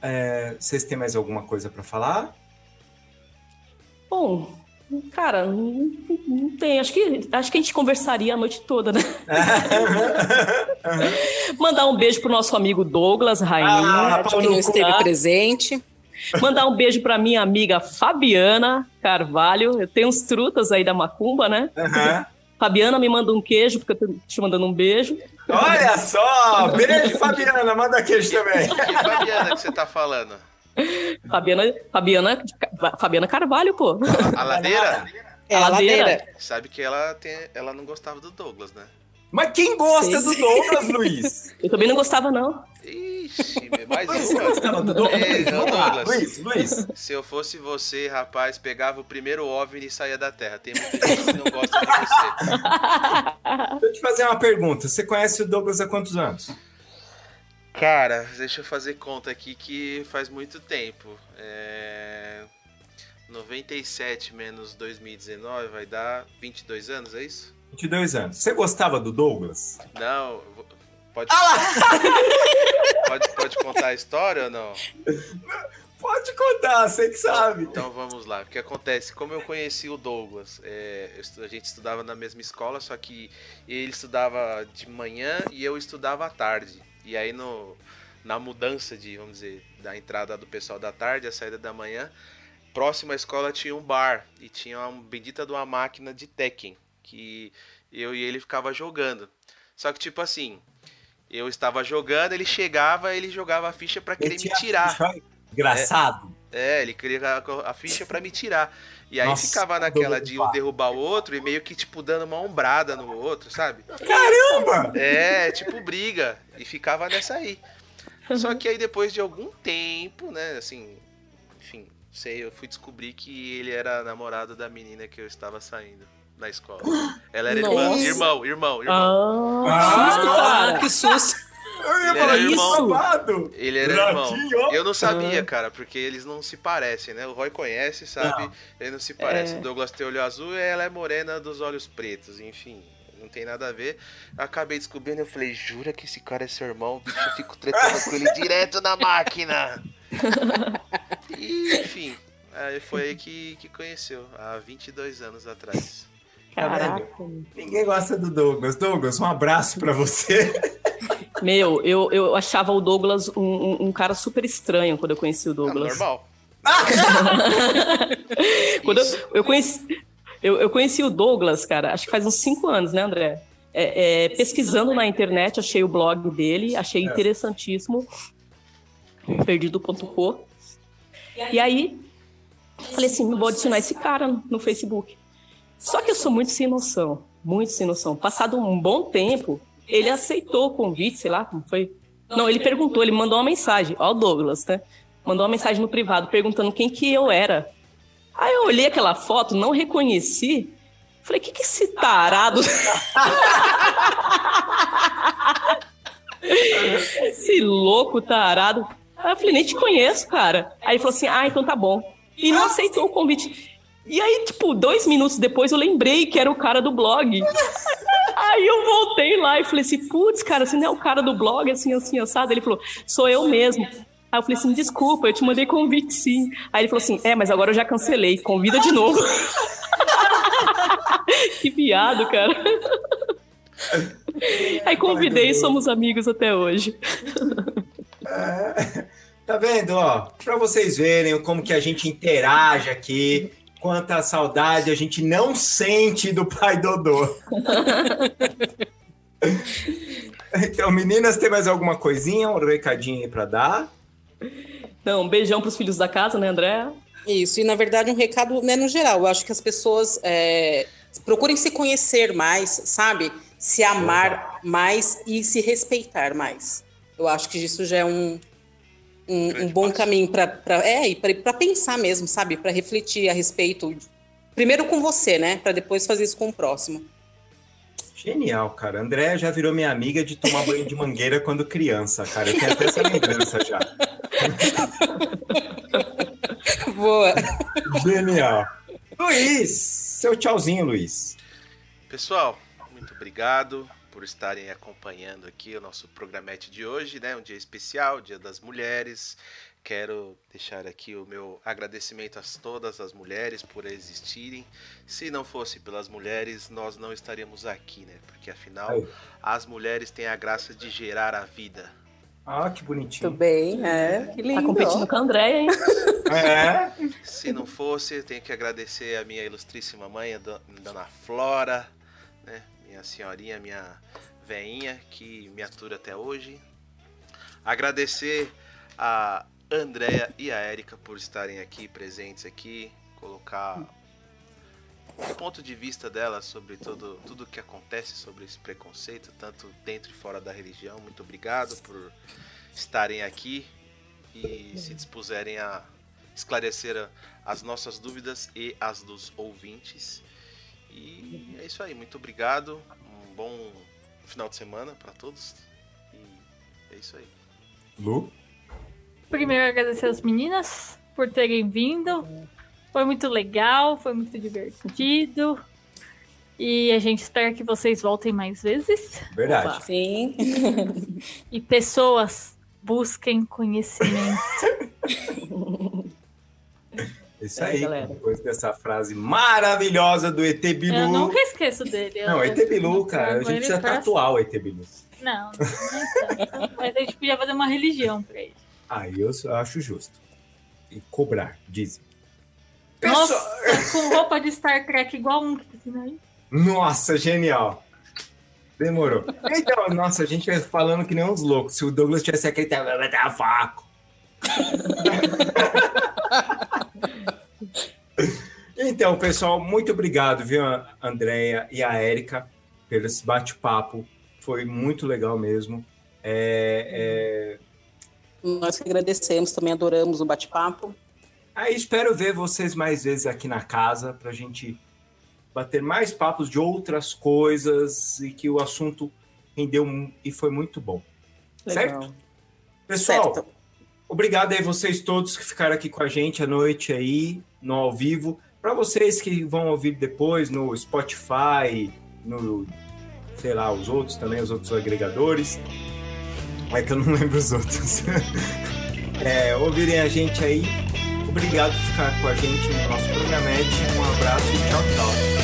É, vocês têm mais alguma coisa para falar? Bom, cara, não, não tem. Acho que, acho que a gente conversaria a noite toda, né? Mandar um beijo pro nosso amigo Douglas Rainha. Ah, Que não esteve tá? presente. Mandar um beijo pra minha amiga Fabiana Carvalho. Eu tenho uns trutas aí da Macumba, né? Aham. Fabiana me manda um queijo, porque eu tô te mandando um beijo. Olha só! Beijo, Fabiana. Manda queijo também. Que Fabiana que você tá falando? Fabiana, Fabiana, Fabiana Carvalho, pô. A ladeira? É A a ladeira. ladeira. Sabe que ela, tem, ela não gostava do Douglas, né? Mas quem gosta Sim. do Douglas, Luiz? Eu também não gostava, não. Ixi, mais Mas uma. gostava do Douglas? Luiz. Douglas. Luiz, Luiz. Se eu fosse você, rapaz, pegava o primeiro OVNI e saía da Terra. Tem muita gente que não gosta de você. Deixa eu te fazer uma pergunta. Você conhece o Douglas há quantos anos? Cara, deixa eu fazer conta aqui que faz muito tempo. É... 97 menos 2019 vai dar 22 anos, é isso? 22 anos. Você gostava do Douglas? Não, pode... Ah pode. Pode contar a história ou não? Pode contar, você que sabe. Então vamos lá. O que acontece? Como eu conheci o Douglas, é, a gente estudava na mesma escola, só que ele estudava de manhã e eu estudava à tarde. E aí no, na mudança de, vamos dizer, da entrada do pessoal da tarde, a saída da manhã, próximo à escola tinha um bar e tinha uma bendita de uma máquina de Tekken que eu e ele ficava jogando. Só que tipo assim, eu estava jogando, ele chegava, ele jogava a ficha pra querer me tirar. Engraçado. É, ele queria a, a ficha pra me tirar. E aí Nossa, ficava naquela Douglas de um derrubar o outro e meio que, tipo, dando uma ombrada no outro, sabe? Caramba! É, tipo, briga. E ficava nessa aí. Só que aí depois de algum tempo, né, assim, enfim, sei, eu fui descobrir que ele era namorado da menina que eu estava saindo. na escola. Ela era Nossa. irmã, irmão, irmão, irmão. Ah, susto, Ah, cara. Que susto. Eu ia Ele falar era isso, irmão. babado. Ele era Ratinho. irmão. Eu não sabia, cara, porque eles não se parecem, né? O Roy conhece, sabe? Não. Ele não se parece. É. O Douglas tem olho azul e ela é morena dos olhos pretos, enfim. Não tem nada a ver. Acabei descobrindo, eu falei, jura que esse cara é seu irmão? Bicho, eu fico tretando com ele direto na máquina. E, enfim, aí foi aí que, que conheceu, há 22 anos atrás. Tá Caraca. Ninguém gosta do Douglas. Douglas, um abraço pra você. Meu, eu, eu achava o Douglas um, um- um cara super estranho quando eu conheci o Ah, Douglas. normal. Quando eu, eu conheci, eu, eu conheci o Douglas, cara, acho que faz uns cinco anos, né, André? É, é, pesquisando na internet, achei o blog dele, achei É. interessantíssimo. Perdido.co. E aí, falei assim: vou adicionar esse cara no Facebook. Só que eu sou muito sem noção, muito sem noção. Passado um bom tempo, ele aceitou o convite, sei lá como foi. Não, ele perguntou, ele mandou uma mensagem, ó, o Douglas, né? Mandou uma mensagem no privado perguntando quem que eu era. Aí eu olhei aquela foto, não reconheci. Falei, que que esse tarado... esse louco tarado. Aí eu falei, nem te conheço, cara. Aí ele falou assim, ah, então tá bom. E não aceitou o convite. E aí, tipo, dois minutos depois eu lembrei que era o cara do blog. Aí eu voltei lá e falei assim, putz, cara, você não é o cara do blog, assim, assim, assado? Ele falou, sou eu mesmo. Aí eu falei assim, desculpa, eu te mandei convite sim. Aí ele falou assim, é, mas agora eu já cancelei, convida de novo. que viado, cara. Aí convidei e somos amigos até hoje. Tá vendo, ó? Pra vocês verem como que a gente interage aqui, quanta saudade a gente não sente do pai Dodô. então, meninas, tem mais alguma coisinha, um recadinho aí pra dar? Não, um beijão pros filhos da casa, né, André? Isso, e na verdade um recado né, no geral. Eu acho que as pessoas é, procurem se conhecer mais, sabe? Se amar mais e se respeitar mais. Eu acho que isso já é um, um, um bom passo. caminho para é, e para pensar mesmo, sabe? Para refletir a respeito. Primeiro com você, né? Para depois fazer isso com o próximo. Genial, cara. André já virou minha amiga de tomar banho de mangueira quando criança, cara. Eu tenho até essa lembrança já. Boa. Genial. Luiz, seu tchauzinho, Luiz. Pessoal, muito obrigado por estarem acompanhando aqui o nosso programete de hoje, né? Um dia especial, Dia das Mulheres. Quero deixar aqui o meu agradecimento a todas as mulheres por existirem. Se não fosse pelas mulheres, nós não estaríamos aqui, né? Porque afinal, Aí. as mulheres têm a graça de gerar a vida. Ah, que bonitinho. Tudo bem, é. Que lindo. Tá competindo com a Andréia, hein? É, Se não fosse, eu tenho que agradecer a minha ilustríssima mãe, a do- Dona Flora, né? Minha senhorinha, minha veinha, que me atura até hoje. Agradecer a Andrea e a Érica por estarem aqui, presentes aqui, colocar o ponto de vista dela sobre todo, tudo que acontece sobre esse preconceito, tanto dentro e fora da religião. Muito obrigado por estarem aqui e se dispuserem a esclarecer as nossas dúvidas e as dos ouvintes. E é isso aí, muito obrigado. Um bom final de semana para todos. E é isso aí. Lu? Primeiro agradecer as meninas por terem vindo. Foi muito legal, foi muito divertido. E a gente espera que vocês voltem mais vezes. Verdade. Sim. E pessoas, busquem conhecimento. Isso É, aí, galera. depois dessa frase maravilhosa do ET Bilu. Eu nunca esqueço dele. Eu- Não, ET Bilu, cara, a gente ele precisa pra- tatuar o ET Bilu. Não, não é. Mas a gente podia fazer uma religião pra ele. Aí eu acho justo. E cobrar, dizem. Nossa, com roupa de Star Trek igual um que tá assim, aí. Nossa, genial. Demorou. Então, nossa, a gente vai falando que nem uns loucos. Se o Douglas tivesse aquele vai vai dar faco. Então, pessoal, muito obrigado, viu, a Andrea e a Érica, pelo esse bate-papo. Foi muito legal mesmo. É, é, Nós que agradecemos, também adoramos o bate-papo. Aí espero ver vocês mais vezes aqui na casa pra gente bater mais papos de outras coisas e que o assunto rendeu e foi muito bom. Legal. Certo? Pessoal, Certo. obrigado aí vocês todos que ficaram aqui com a gente à noite aí, no ao vivo. Para vocês que vão ouvir depois no Spotify, no sei lá, os outros também, os outros agregadores. É que eu não lembro os outros. É, ouvirem a gente aí. Obrigado por ficar com a gente no nosso programete. Um abraço e tchau, tchau.